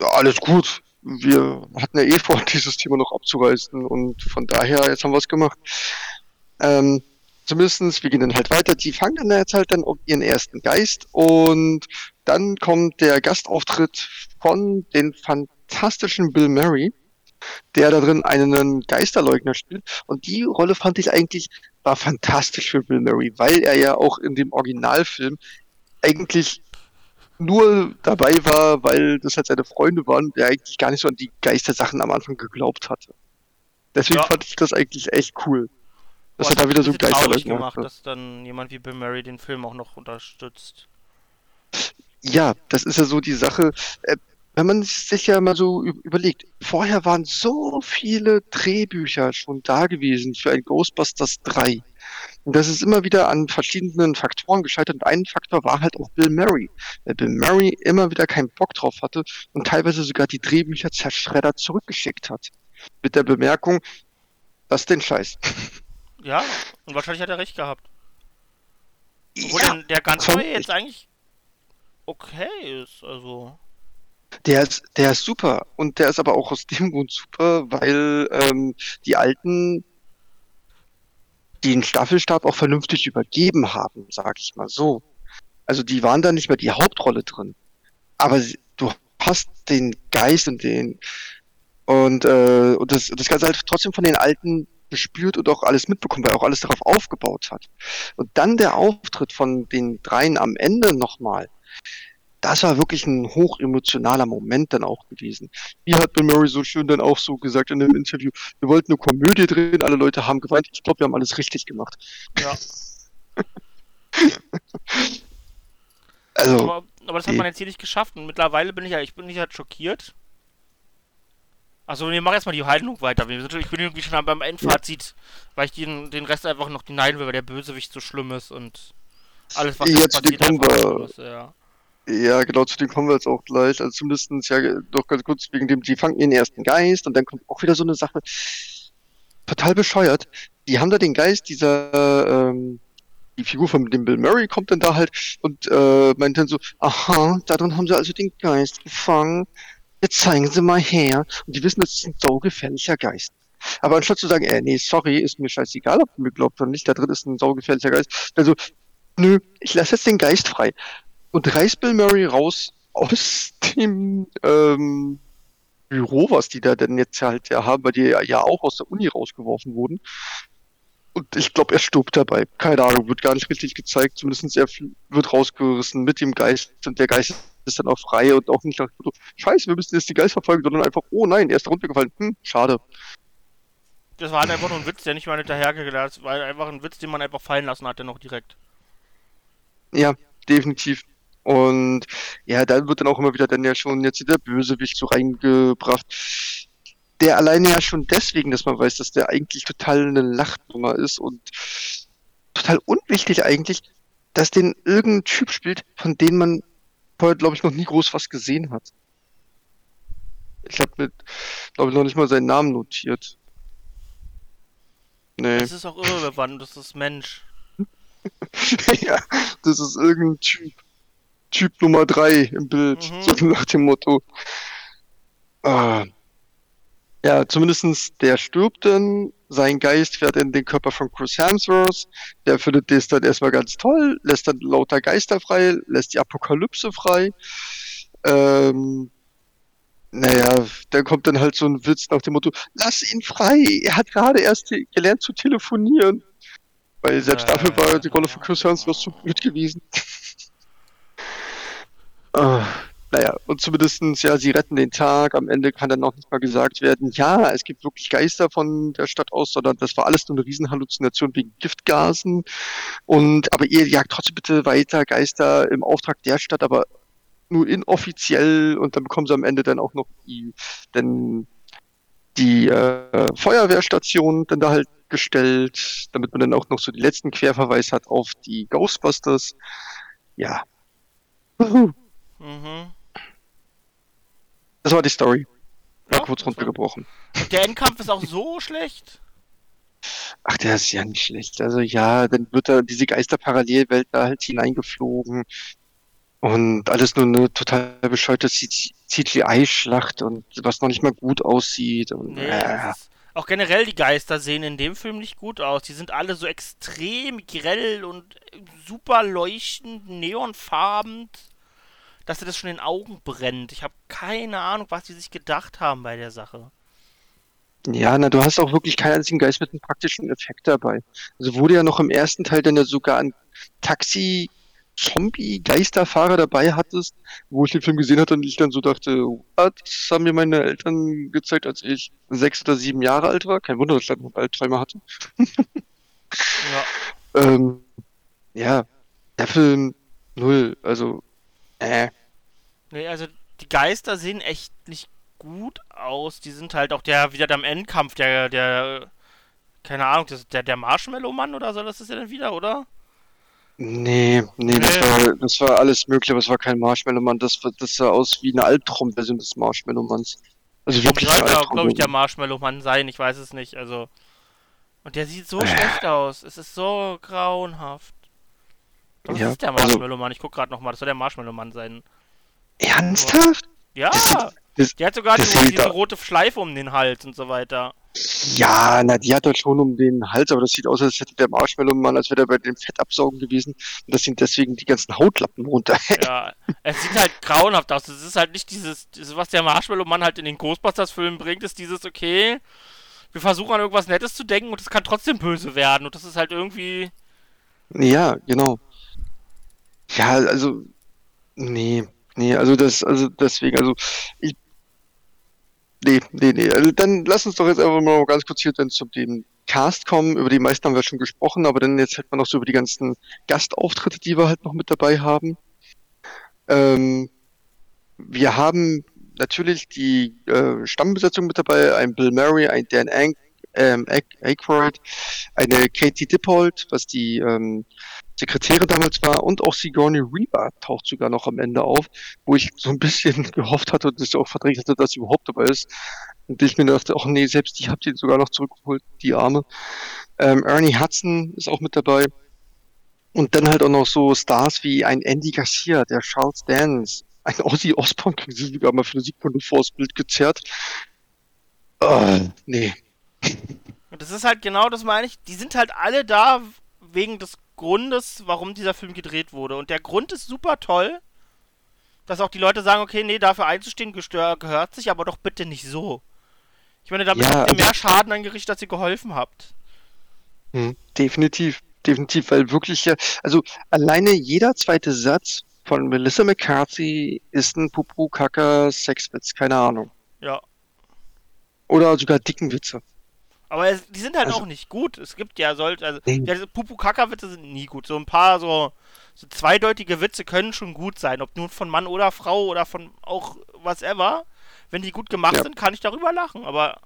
A: ja, alles gut. Wir hatten ja eh vor, dieses Thema noch abzureißen und von daher, jetzt haben wir es gemacht. Ähm, zumindestens, wir gehen dann halt weiter. Die fangen dann jetzt halt dann auf ihren ersten Geist und dann kommt der Gastauftritt von den fantastischen Bill Murray, der da drin einen Geisterleugner spielt. Und die Rolle fand ich eigentlich war fantastisch für Bill Murray, weil er ja auch in dem Originalfilm eigentlich nur dabei war, weil das halt seine Freunde waren, der eigentlich gar nicht so an die Geistersachen am Anfang geglaubt hatte. Deswegen
C: Ja.
A: fand ich das eigentlich echt cool. Dass
C: Boah,
A: er da
C: hat
A: wieder so
C: bisschen traurig gemacht,
A: hat.
C: dass dann jemand wie Bill Murray den Film auch noch unterstützt.
A: Ja, das ist ja so die Sache. Äh, wenn man sich ja mal so überlegt, vorher waren so viele Drehbücher schon da gewesen für ein Ghostbusters 3. Und das ist immer wieder an verschiedenen Faktoren gescheitert. Und ein Faktor war halt auch Bill Murray. Weil Bill Murray immer wieder keinen Bock drauf hatte und teilweise sogar die Drehbücher zerschreddert zurückgeschickt hat. Mit der Bemerkung, was denn Scheiß?
C: Ja, und wahrscheinlich hat er recht gehabt. Obwohl
A: Ja,
C: der, ganz neue jetzt eigentlich okay ist, also.
A: Der ist, der ist super. Und der ist aber auch aus dem Grund super, weil ähm, die Alten den Staffelstab auch vernünftig übergeben haben, sag ich mal so. Also die waren da nicht mehr die Hauptrolle drin. Aber sie, du hast den Geist und den und, äh, und das, das Ganze halt trotzdem von den Alten gespürt und auch alles mitbekommen, weil er auch alles darauf aufgebaut hat. Und dann der Auftritt von den dreien am Ende nochmal. Das war wirklich ein hochemotionaler Moment dann auch gewesen. Wie hat Bill Murray so schön dann auch so gesagt in einem Interview, wir wollten eine Komödie drehen, alle Leute haben geweint. Ich glaube, wir haben alles richtig gemacht.
C: Ja.
A: Also,
C: Aber, aber das hat man jetzt hier nicht geschafft und mittlerweile bin ich ja, ich bin nicht halt schockiert. Also wir machen erstmal die Handlung weiter. Wir sind, ich bin irgendwie schon beim Endfazit, weil ich den, den Rest einfach noch neiden will, weil der Bösewicht so schlimm ist und alles, was
A: Ja,
C: jetzt passiert,
A: kommen wir.
C: ist, ja.
A: ja, genau, zu dem kommen wir jetzt auch gleich. Also zumindestens ja doch ganz kurz wegen dem, die fangen ihren ersten Geist und dann kommt auch wieder so eine Sache. Total bescheuert. Die haben da den Geist dieser, ähm, die Figur von dem Bill Murray kommt dann da halt und äh, meint dann so, aha, darin haben sie also den Geist gefangen. Jetzt zeigen sie mal her. Und die wissen, das ist ein saugefährlicher Geist. Aber anstatt zu sagen, äh, nee, sorry, ist mir scheißegal, ob du mir glaubt oder nicht, da drin ist ein saugefährlicher Geist. Also, nö, ich lasse jetzt den Geist frei. Und reißt Bill Murray raus aus dem ähm, Büro, was die da denn jetzt halt ja haben, weil die ja, auch aus der Uni rausgeworfen wurden. Und ich glaube, er stirbt dabei. Keine Ahnung, wird gar nicht richtig gezeigt. Zumindest er wird rausgerissen mit dem Geist und der Geist ist dann auch frei und auch nicht nach Scheiße, wir müssen jetzt die Geist verfolgen, sondern einfach, oh nein, er ist runtergefallen. Hm, schade.
C: Das war halt einfach nur ein Witz, der nicht mal hinterhergegangen ist. War einfach ein Witz, den man einfach fallen lassen hat, der noch direkt.
A: Ja, definitiv. Und ja, da wird dann auch immer wieder dann ja schon jetzt der Bösewicht so reingebracht. Der alleine ja schon deswegen, dass man weiß, dass der eigentlich total eine Lachnummer ist und total unwichtig eigentlich, dass den irgendein Typ spielt, von dem man vorher, glaube ich, noch nie groß was gesehen hat. Ich habe mit, glaube ich, noch nicht mal seinen Namen notiert. Nee.
C: Das ist auch irrelevant, das ist Mensch.
A: ja, das ist irgendein Typ. Typ Nummer drei im Bild.
C: Mhm.
A: So nach dem Motto. Ah. Ja, zumindestens der stirbt dann, sein Geist fährt in den Körper von Chris Hemsworth, der findet das dann erstmal ganz toll, lässt dann lauter Geister frei, lässt die Apokalypse frei. Ähm, naja, dann kommt dann halt so ein Witz nach dem Motto, lass ihn frei, er hat gerade erst gelernt zu telefonieren. Weil selbst dafür war die Rolle von Chris Hemsworth zu blöd gewesen. Ah, naja, und zumindestens ja, sie retten den Tag. Am Ende kann dann noch nicht mal gesagt werden, ja, es gibt wirklich Geister von der Stadt aus, sondern das war alles nur eine Riesenhalluzination wegen Giftgasen. Und, aber ihr jagt trotzdem bitte weiter Geister im Auftrag der Stadt, aber nur inoffiziell. Und dann bekommen sie am Ende dann auch noch die, dann die äh, Feuerwehrstation dann da halt gestellt, damit man dann auch noch so die letzten Querverweis hat auf die Ghostbusters. Ja. Uhu.
C: Mhm.
A: Das war die Story. Mal
C: Ja,
A: kurz runtergebrochen.
C: Der Endkampf ist auch so schlecht.
A: Ach, der ist ja nicht schlecht. Also ja, dann wird da diese Geisterparallelwelt da halt hineingeflogen. Und alles nur eine total bescheuerte CGI-Schlacht und was noch nicht mal gut aussieht. Und,
C: Nee,
A: äh,
C: auch generell die Geister sehen in dem Film nicht gut aus. Die sind alle so extrem grell und super leuchtend, neonfarben, dass dir das schon in den Augen brennt. Ich habe keine Ahnung, was die sich gedacht haben bei der Sache.
A: Ja, na, du hast auch wirklich keinen einzigen Geist mit einem praktischen Effekt dabei. Also wurde ja noch im ersten Teil dann ja sogar ein Taxi Zombie-Geisterfahrer dabei hattest, wo ich den Film gesehen hatte und ich dann so dachte, what? das haben mir meine Eltern gezeigt, als ich sechs oder sieben Jahre alt war. Kein Wunder, dass ich dann noch Albträume hatte.
C: Ja,
A: Ähm, ja, der Film null, also, äh,
C: nee, also die Geister sehen echt nicht gut aus. Die sind halt auch der, wieder am Endkampf, der, der, keine Ahnung, das, der, der Marshmallow-Mann oder so, das ist ja dann wieder, oder?
A: nee, nee, das
C: Nee.
A: war, das war alles mögliche, aber es war kein Marshmallow-Mann, das, das sah aus wie eine Albtraumversion des Marshmallow-Manns. Also wirklich
C: Sollte
A: eine
C: auch, glaube ich, der. Marshmallow-Mann sein, ich weiß es nicht, also. Und der sieht so schlecht aus. Es ist so grauenhaft. Das
A: Ja,
C: ist der
A: also-
C: Marshmallow-Mann. Ich guck gerade nochmal. Das soll der Marshmallow-Mann sein.
A: Ernsthaft?
C: Ja!
A: Das das,
C: Der hat sogar
A: das
C: die, diese
A: da-
C: rote Schleife um den Hals und so weiter.
A: ja, na, die hat halt schon um den Hals, aber das sieht aus, als hätte der Marshmallow-Mann, als wäre der bei dem Fett absaugen gewesen. Und das sind deswegen die ganzen Hautlappen runter.
C: Ja, es sieht halt grauenhaft aus. Es ist halt nicht dieses, dieses was der Marshmallow-Mann halt in den Ghostbusters-Filmen bringt, ist dieses, okay, wir versuchen an irgendwas Nettes zu denken und es kann trotzdem böse werden. Und das ist halt irgendwie.
A: Ja, genau. Ja, also, nee, nee, also das, also deswegen, also ich, nee, nee, nee, also dann lass uns doch jetzt einfach mal ganz kurz hier dann zu dem Cast kommen. Über die meisten haben wir schon gesprochen, aber dann jetzt halt mal noch so über die ganzen Gastauftritte, die wir halt noch mit dabei haben. Ähm, wir haben natürlich die äh, Stammbesetzung mit dabei, ein Bill Murray, ein Dan Aykroyd, ähm, eine Katie Dippold, was die ähm, Sekretärin damals war, und auch Sigourney Weaver taucht sogar noch am Ende auf, wo ich so ein bisschen gehofft hatte und das auch verdrängt hatte, dass sie überhaupt dabei ist. Und ich mir dachte, ach nee, selbst die habt ihr sogar noch zurückgeholt, die Arme. Ähm, Ernie Hudson ist auch mit dabei. Und dann halt auch noch so Stars wie ein Andy Garcia, der Charles Dance, ein Ozzy Osbourne, kriegen sie sogar mal für eine Sekunde vors Bild gezerrt. Äh, nee.
C: Und das ist halt genau das meine ich. Die sind halt alle da wegen des Grundes, warum dieser Film gedreht wurde. Und der Grund ist super toll, dass auch die Leute sagen, okay, nee, dafür einzustehen gehört sich, aber doch bitte nicht so. Ich meine, damit
A: Ja,
C: habt ihr
A: also-
C: mehr Schaden angerichtet, als ihr geholfen habt.
A: Hm, definitiv, definitiv, weil wirklich ja, also alleine jeder zweite Satz von Melissa McCarthy ist ein Pupu, Kaka, Sexwitz, keine Ahnung.
C: Ja.
A: Oder sogar dicken Witze.
C: Aber es, die sind halt
A: Also-
C: auch nicht gut. Es gibt ja solche, also
A: Nee.
C: ja, Pupu-Kaka-Witze sind nie gut. So ein paar so, so zweideutige Witze können schon gut sein, ob nun von Mann oder Frau oder von auch whatever. Wenn die gut gemacht
A: Ja.
C: sind, kann ich darüber lachen, aber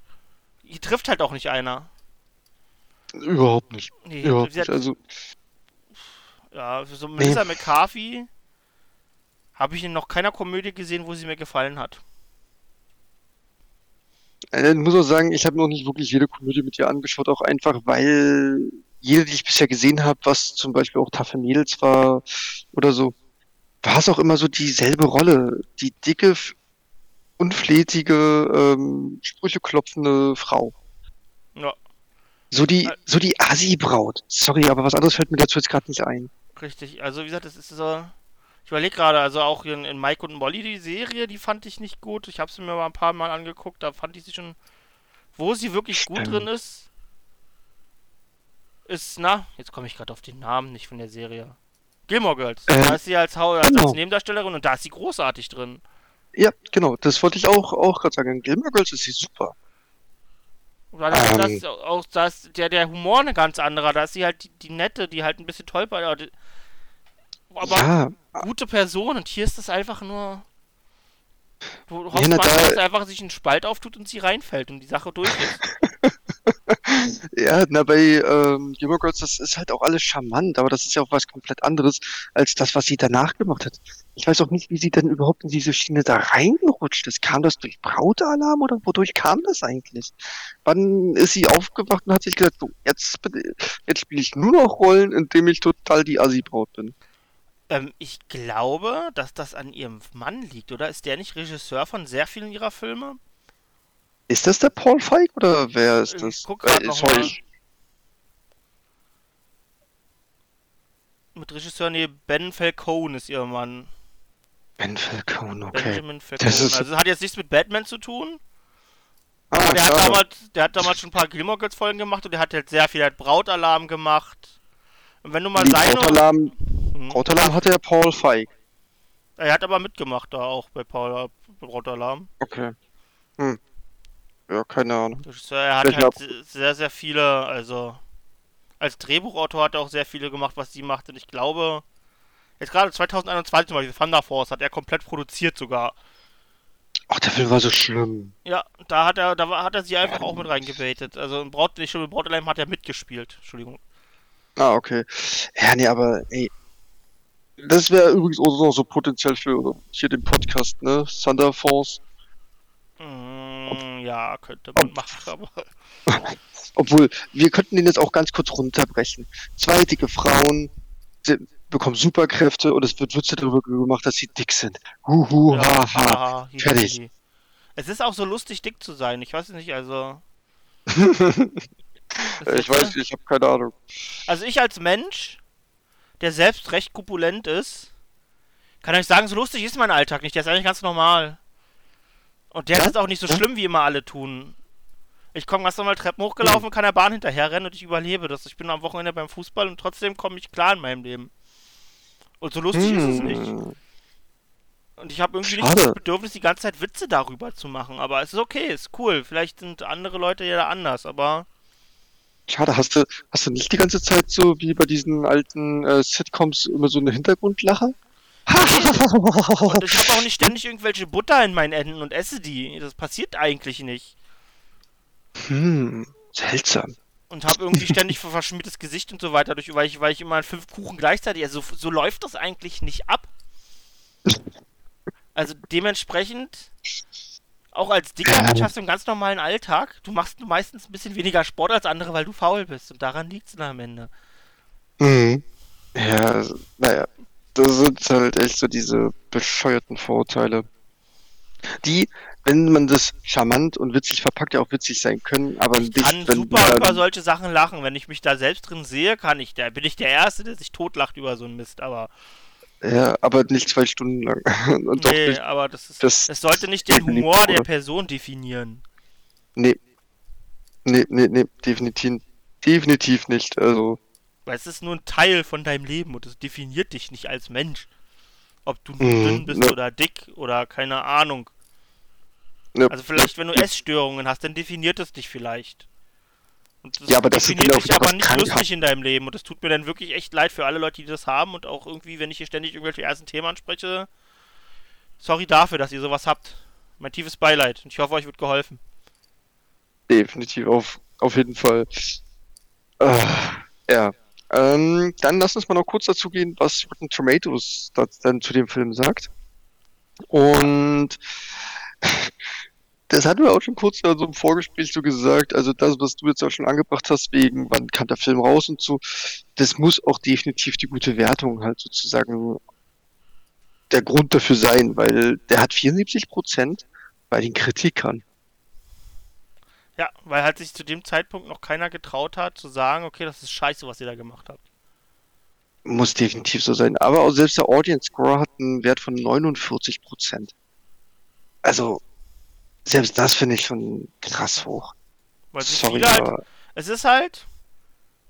C: hier trifft halt auch nicht einer.
A: Überhaupt nicht.
C: Nee,
A: Überhaupt
C: sie hat-
A: nicht. Also,
C: ja, für so Melissa McCarthy habe ich in noch keiner Komödie gesehen, wo sie mir gefallen hat.
A: Äh, ich muss auch sagen, ich habe noch nicht wirklich jede Komödie mit ihr angeschaut, auch einfach, weil jede, die ich bisher gesehen habe, was zum Beispiel auch Taffe Mädels war oder so, war es auch immer so dieselbe Rolle. Die dicke, unflätige, ähm, Sprüche klopfende Frau.
C: Ja,
A: So die, so die Assi-Braut. Sorry, aber was anderes fällt mir dazu jetzt gerade nicht ein.
C: richtig. Also wie gesagt, das ist so. Ich überlege gerade, also auch in, in Mike und Molly die Serie, die fand ich nicht gut. Ich habe sie mir mal ein paar Mal angeguckt, da fand ich sie schon. Wo sie wirklich gut
A: Stimmt.
C: drin ist, ist, na, jetzt komme ich gerade auf den Namen nicht von der Serie. Gilmore Girls.
A: Äh,
C: da ist sie als, Hau- als,
A: genau.
C: als Nebendarstellerin und da ist sie großartig drin.
A: Ja, genau, das wollte ich auch, auch gerade sagen. In Gilmore Girls ist sie super.
C: Weil das,
A: Ähm.
C: das ist auch da ist der, der Humor eine ganz anderer. Da ist sie halt die, die nette, die halt ein bisschen tollpatschig. Aber
A: ja,
C: gute Person und hier ist das einfach nur. Du
A: Ja,
C: hoffst
A: na,
C: manchmal,
A: da-
C: dass einfach sich ein Spalt auftut und sie reinfällt und die Sache durch ist.
A: ja, na, bei ähm, Girls, das ist halt auch alles charmant, aber das ist ja auch was komplett anderes als das, was sie danach gemacht hat. Ich weiß auch nicht, wie sie denn überhaupt in diese Schiene da reingerutscht ist. Kam das durch Brautalarm oder wodurch kam das eigentlich? Wann ist sie aufgewacht und hat sich gesagt, so, jetzt, jetzt spiele ich nur noch Rollen, indem ich total die Assi-Braut bin.
C: Ähm, ich glaube, dass das an ihrem Mann liegt, oder? Ist der nicht Regisseur von sehr vielen ihrer Filme?
A: Ist das der Paul Feig oder wer ist
C: Ich
A: das?
C: guck grad noch
A: sorry,
C: mal.
A: ich-
C: Mit Regisseur, nee, Ben Falcone ist ihr Mann.
A: Ben Falcone, okay.
C: Benjamin Falcone.
A: Das ist-
C: Also das hat jetzt nichts mit Batman zu tun.
A: Ah,
C: Aber der hat, damals, der hat damals schon ein paar Gilmore Girls Folgen gemacht und der hat halt sehr viel, der hat Brautalarm gemacht. Und wenn du mal seine...
A: Brautalarm,
C: Hm.
A: Brautalarm hatte ja Paul Feig.
C: Er hat aber mitgemacht da auch bei Paul bei Brautalarm.
A: Okay. Hm. Ja, keine Ahnung.
C: Er hat
A: Welchen
C: halt
A: Ab-
C: sehr, sehr viele, also als Drehbuchautor hat er auch sehr viele gemacht, was sie macht. Und ich glaube, jetzt gerade 2021 zum Beispiel, Thunder Force hat er komplett produziert sogar.
A: Ach, der Film war so schlimm.
C: Ja, da hat er, da hat er sie einfach auch mit reingebaitet. Also in Braut, nicht schon mit Brautalarm hat er mitgespielt. Entschuldigung.
A: Ah, okay. Ja, nee, aber ey. Das wäre übrigens auch noch so potenziell für hier den Podcast, ne? Thunder Force.
C: Mm, Mm, ja, könnte man machen, aber.
A: Obwohl, wir könnten den jetzt auch ganz kurz runterbrechen. Zwei dicke Frauen bekommen Superkräfte und es wird Witze darüber gemacht, dass sie dick sind. Huhu,
C: Ja,
A: haha.
C: haha, hi,
A: fertig.
C: hi. Es ist auch so lustig, dick zu sein. Ich weiß nicht, also.
A: Ich weiß, ich habe keine Ahnung.
C: Also ich als Mensch, der selbst recht korpulent ist, kann euch sagen, so lustig ist mein Alltag nicht. Der ist eigentlich ganz normal. Und der
A: Ja?
C: ist auch nicht so
A: Ja?
C: schlimm, wie immer alle tun. Ich komme ganz normal Treppen hochgelaufen, kann der Bahn hinterherrennen und ich überlebe das. Ich bin am Wochenende beim Fußball und trotzdem komme ich klar in meinem Leben. Und so lustig ist es nicht.
A: Hm.
C: Und ich habe irgendwie nicht
A: Schade.
C: das Bedürfnis, die ganze Zeit Witze darüber zu machen. Aber es ist okay, ist cool. Vielleicht sind andere Leute ja da anders, aber
A: Schade, hast du, hast du nicht die ganze Zeit so wie bei diesen alten äh, Sitcoms immer so eine Hintergrundlache?
C: Und ich habe auch nicht ständig irgendwelche Butter in meinen Enden und esse die. Das passiert eigentlich nicht.
A: hm, seltsam.
C: Und habe irgendwie ständig ver- verschmiertes Gesicht und so weiter, durch, weil, ich, weil ich immer fünf Kuchen gleichzeitig. Also so, so läuft das eigentlich nicht ab. Also dementsprechend, auch als dicker hast du einen ganz normalen Alltag. Du machst meistens ein bisschen weniger Sport als andere, weil du faul bist. Und daran liegt es dann am Ende.
A: Hm. Ja, also, naja, das sind halt echt so diese bescheuerten Vorurteile. Die, wenn man das charmant und witzig verpackt, ja auch witzig sein können, aber
C: Ich
A: nicht,
C: kann
A: wenn
C: super über solche Sachen lachen. Wenn ich mich da selbst drin sehe, kann ich. Da bin ich der Erste, der sich totlacht über so einen Mist. Aber
A: ja, aber nicht zwei Stunden lang. Und
C: nee,
A: nicht,
C: aber das ist.
A: das-
C: es sollte nicht den Humor der? Person definieren.
A: nee. Nee, nee, nee, definitiv, definitiv nicht. Also,
C: Weil es ist nur ein Teil von deinem Leben und es definiert dich nicht als Mensch. Ob du
A: Mhm,
C: dünn bist
A: ne.
C: oder dick oder keine Ahnung.
A: ne,
C: Also vielleicht, wenn du Essstörungen hast, dann definiert es dich vielleicht. Und das
A: Ja, aber das
C: definiert dich aber nicht
A: krankhaft.
C: lustig in deinem Leben. Und das tut mir dann wirklich echt leid für alle Leute, die das haben. Und auch irgendwie, wenn ich hier ständig irgendwelche ersten Themen anspreche, sorry dafür, dass ihr sowas habt. Mein tiefes Beileid. Und ich hoffe, euch wird geholfen.
A: definitiv auf, auf jeden Fall. Äh, ja. Ähm, dann lass uns mal noch kurz dazu gehen, was Rotten Tomatoes dann zu dem Film sagt. Und das hatten wir auch schon kurz in so im Vorgespräch so gesagt, also das, was du jetzt auch schon angebracht hast, wegen wann kam der Film raus und so, das muss auch definitiv die gute Wertung halt sozusagen der Grund dafür sein, weil der hat 74% bei den Kritikern.
C: Ja, weil halt sich zu dem Zeitpunkt noch keiner getraut hat, zu sagen, okay, das ist scheiße, was ihr da gemacht habt.
A: Muss definitiv so sein. Aber auch selbst der Audience Score hat einen Wert von 49%. Also, selbst das finde ich schon krass hoch.
C: Weil
A: Sorry,
C: halt
A: aber
C: Es ist halt,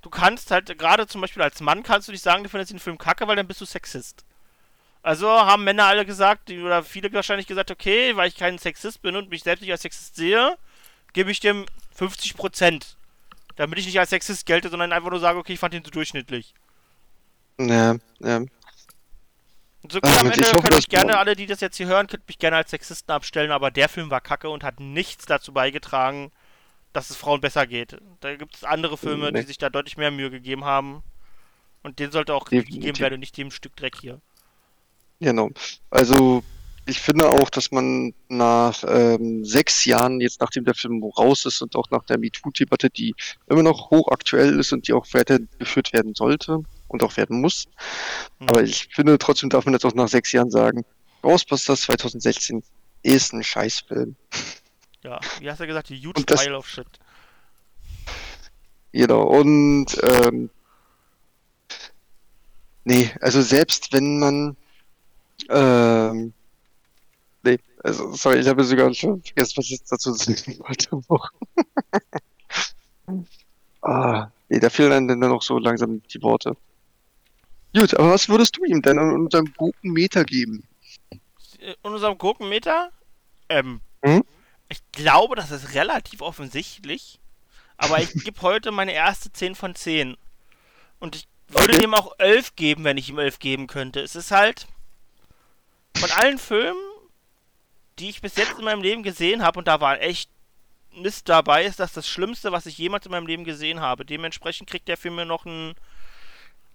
C: du kannst halt, gerade zum Beispiel als Mann kannst du nicht sagen, du findest den Film kacke, weil dann bist du Sexist. Also haben Männer alle gesagt, oder viele wahrscheinlich gesagt, okay, weil ich kein Sexist bin und mich selbst nicht als Sexist sehe, gebe ich dem 50%. Damit ich nicht als Sexist gelte, sondern einfach nur sage, okay, ich fand ihn zu durchschnittlich.
A: ja, ja.
C: So
A: Ah,
C: am
A: mit-
C: Ende
A: ich hoffe,
C: könnt gerne, alle, die das jetzt hier hören, könnt mich gerne als Sexisten abstellen, aber der Film war kacke und hat nichts dazu beigetragen, dass es Frauen besser geht. Da gibt es andere Filme,
A: Nee.
C: die sich da deutlich mehr Mühe gegeben haben. Und denen sollte auch gegeben werden und nicht dem Stück Dreck hier.
A: Genau. Also, ich finde auch, dass man nach ähm, sechs Jahren, jetzt nachdem der Film raus ist und auch nach der MeToo-Debatte, die immer noch hochaktuell ist und die auch weitergeführt werden sollte und auch werden muss.
C: Hm.
A: Aber ich finde, trotzdem darf man jetzt auch nach sechs Jahren sagen, Ghostbusters 2016 ist ein Scheißfilm.
C: Ja, wie hast du gesagt, die huge
A: das-
C: pile of shit.
A: Genau. Und ähm, nee, also selbst wenn man ähm, nee, also sorry, ich habe sogar schon vergessen, was ich dazu sagen wollte. ah, nee, da fehlen einem dann noch so langsam die Worte. Gut, aber was würdest du ihm denn an unserem guten Meter geben?
C: In unserem Gurkenmeter? Ähm,
A: Hm?
C: ich glaube, das ist relativ offensichtlich. Aber ich gebe heute meine erste 10 von 10. Und ich würde
A: Okay.
C: dem auch 11 geben, wenn ich ihm 11 geben könnte. Es ist halt von allen Filmen, die ich bis jetzt in meinem Leben gesehen habe, und da war echt Mist dabei, ist das das Schlimmste, was ich jemals in meinem Leben gesehen habe. Dementsprechend kriegt der Film mir noch ein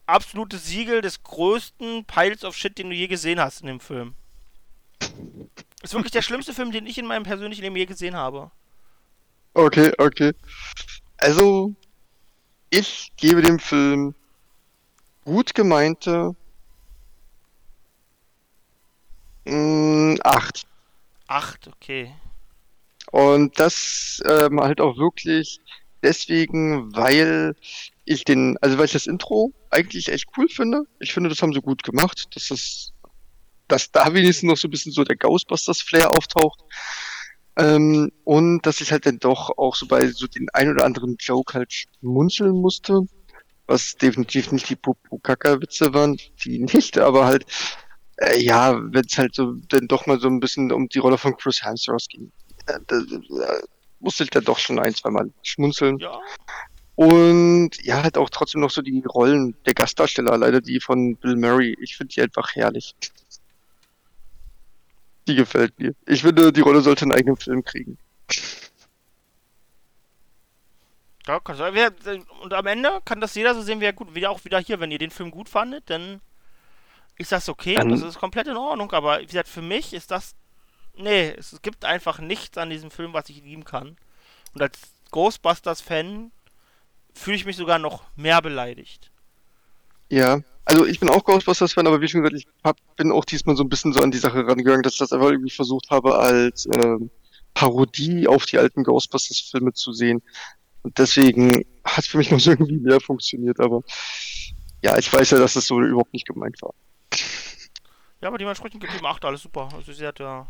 C: absolutes Siegel des größten Piles of Shit, den du je gesehen hast in dem Film. Ist wirklich der schlimmste Film, den ich in meinem persönlichen Leben je gesehen habe.
A: Okay, okay. Also, ich gebe dem Film gut gemeinte mh, acht.
C: Acht, okay.
A: Und das ähm, halt auch wirklich deswegen, weil ich den, also weil ich das Intro eigentlich echt cool finde. Ich finde, das haben sie gut gemacht. Das ist, dass da wenigstens noch so ein bisschen so der Ghostbusters-Flair auftaucht. Ähm, und dass ich halt dann doch auch so bei so den ein oder anderen Joke halt schmunzeln musste. Was definitiv nicht die Popo-Kaka-Witze waren, die nicht, aber halt, äh, ja, wenn es halt so dann doch mal so ein bisschen um die Rolle von Chris Hemsworth ging. Äh, da, da musste ich dann doch schon ein, zwei Mal schmunzeln.
C: Ja.
A: Und ja, halt auch trotzdem noch so die Rollen der Gastdarsteller, leider die von Bill Murray. Ich finde die einfach herrlich. Die gefällt mir. Ich finde, die Rolle sollte einen eigenen Film kriegen.
C: Ja, kann sein. Wer- Und am Ende kann das jeder so sehen, wie er gut, wie auch wieder hier, wenn ihr den Film gut fandet, dann ist das okay,
A: Dann-
C: das ist komplett in Ordnung, aber wie gesagt, für mich ist das, nee, es gibt einfach nichts an diesem Film, was ich lieben kann. Und als Ghostbusters-Fan fühle ich mich sogar noch mehr beleidigt.
A: Ja, also ich bin auch Ghostbusters-Fan, aber wie schon gesagt, ich hab, bin auch diesmal so ein bisschen so an die Sache rangegangen, dass ich das einfach irgendwie versucht habe, als ähm, Parodie auf die alten Ghostbusters-Filme zu sehen. Und deswegen hat es für mich noch so irgendwie mehr funktioniert, aber ja, ich weiß ja, dass das so überhaupt nicht gemeint war.
C: Ja, aber dementsprechend gibt ihm 8, alles super. Also sie hat ja,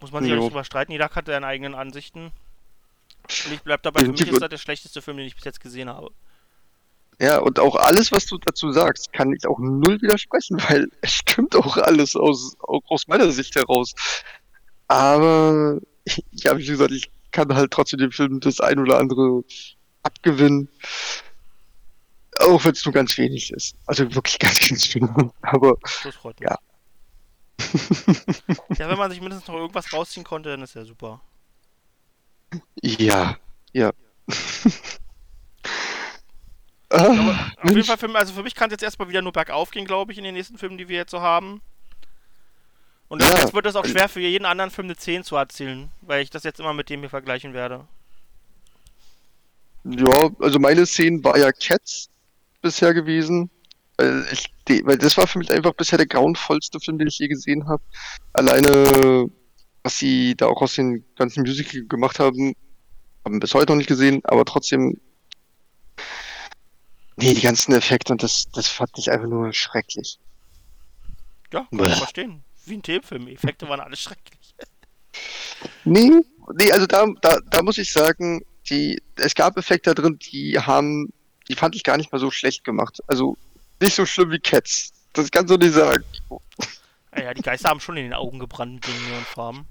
C: muss man sich ja nicht drüber streiten, jeder hat seine eigenen Ansichten. Und ich bleib dabei, für mich ist das der schlechteste Film, den ich bis jetzt gesehen habe.
A: Ja, und auch alles, was du dazu sagst, kann ich auch null widersprechen, weil es stimmt auch alles aus, auch aus meiner Sicht heraus. Aber ja, wie gesagt, ich kann halt trotzdem dem Film das ein oder andere abgewinnen. Auch wenn es nur ganz wenig ist. Also wirklich ganz, ganz wenig. Aber
C: Das freut mich.
A: Ja.
C: ja, wenn man sich mindestens noch irgendwas rausziehen konnte, dann ist ja super.
A: Ja, ja.
C: Aber
A: ah,
C: auf jeden. Fall, für, also für mich kann es jetzt erstmal wieder nur bergauf gehen, glaube ich, in den nächsten Filmen, die wir jetzt so haben. Und
A: Ja.
C: jetzt wird es auch schwer für jeden anderen Film eine 10 zu erzielen, weil ich das jetzt immer mit dem hier vergleichen werde.
A: Ja, also meine Szene war ja Cats bisher gewesen. Weil, ich, die, weil das war für mich einfach bisher der grauenvollste Film, den ich je gesehen habe. Alleine, was sie da auch aus den ganzen Musical gemacht haben, haben bis heute noch nicht gesehen, aber trotzdem. Nee, die ganzen Effekte und das, das fand ich einfach nur schrecklich.
C: Ja, kann
A: Bäh.
C: ich verstehen. Wie ein Themenfilm. Effekte waren alles schrecklich.
A: Nee, nee, also da, da, da muss ich sagen, die, es gab Effekte da drin, die haben, die fand ich gar nicht mal so schlecht gemacht. Also nicht so schlimm wie Cats. Das kannst du nicht sagen.
C: Ja, die Geister haben schon in den Augen gebrannt mit den Neonfarben.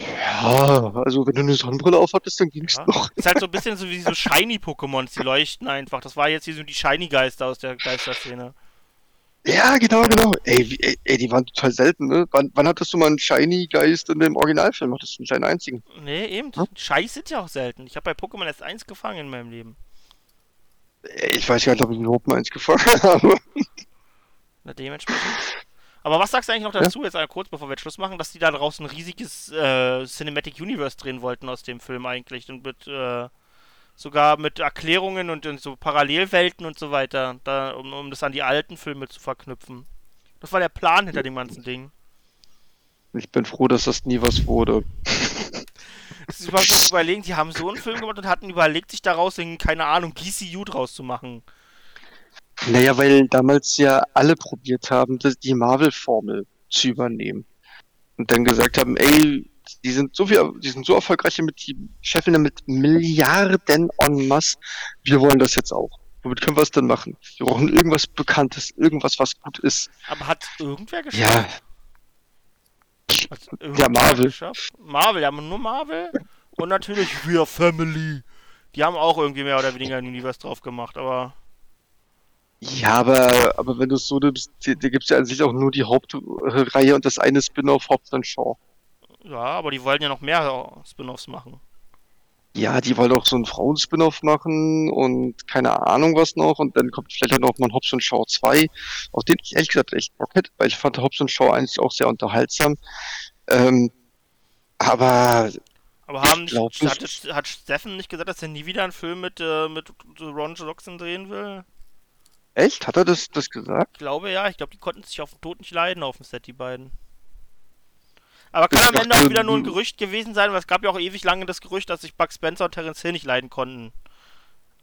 A: Ja, also wenn du eine Sonnenbrille aufhattest, dann ging's
C: Ja.
A: noch.
C: Ist halt so ein bisschen so wie so Shiny-Pokémons, die leuchten einfach. Das war jetzt hier so die Shiny-Geister aus der Geisterszene.
A: Ja, genau, genau. Ey, wie, ey, ey, die waren total selten, ne? Wann, wann hattest du mal einen Shiny-Geist in dem Originalfilm? Hattest du nicht einen einzigen?
C: Nee, eben.
A: Hm?
C: Scheiß sind ja auch selten. Ich habe bei Pokémon erst eins gefangen in meinem Leben.
A: Ey, Ich weiß gar nicht, ob ich überhaupt mal eins gefangen habe.
C: Na, dementsprechend. Aber was sagst du eigentlich noch dazu, jetzt einmal kurz bevor wir jetzt Schluss machen, dass die da draußen ein riesiges äh, Cinematic Universe drehen wollten aus dem Film eigentlich und mit äh, sogar mit Erklärungen und, und so Parallelwelten und so weiter, da, um, um das an die alten Filme zu verknüpfen. Das war der Plan hinter dem ganzen Ding.
A: Ich bin froh, dass das nie was wurde.
C: Das ist überlegen, die haben so einen Film gemacht und hatten überlegt, sich daraus in, keine Ahnung, GCU draus zu machen.
A: Naja, weil damals ja alle probiert haben, die Marvel-Formel zu übernehmen. Und dann gesagt haben, ey, die sind so viel, die sind so erfolgreich mit, die scheffeln damit Milliarden en masse. Wir wollen das jetzt auch. Womit können wir es denn machen? Wir brauchen irgendwas Bekanntes, irgendwas, was gut ist.
C: Aber hat irgendwer geschafft?
A: Ja,
C: irgendwer
A: Marvel.
C: Geschafft? Marvel, ja, nur Marvel. Und natürlich Wir Family. Die haben auch irgendwie mehr oder weniger ein Universe drauf gemacht, aber.
A: Ja, aber, aber wenn du es so nimmst, da gibt es ja an sich auch nur die Hauptreihe und das eine Spin-off Hobbs and Shaw.
C: Ja, aber die wollen ja noch mehr Spin-offs machen.
A: Ja, die wollen auch so einen Frauen-Spin-Off machen und keine Ahnung was noch. Und dann kommt vielleicht noch mal ein Hobbs und Shaw 2, auf den ich ehrlich gesagt echt Bock hätte, weil ich fand Hobbs und Shaw eigentlich auch sehr unterhaltsam. Ähm, aber
C: Aber haben
A: glaub
C: hat,
A: nicht.
C: hat Steffen nicht gesagt, dass er nie wieder einen Film mit, äh, mit Ron Johnson drehen will?
A: Echt, hat er das, das gesagt?
C: Ich glaube ja, ich glaube, die konnten sich auf den Tod nicht leiden auf dem Set, die beiden. Aber kann
A: Ich
C: am Ende auch wieder nur ein Gerücht gewesen sein, weil es gab ja auch ewig lange das Gerücht, dass sich Buck Spencer und Terence Hill nicht leiden konnten.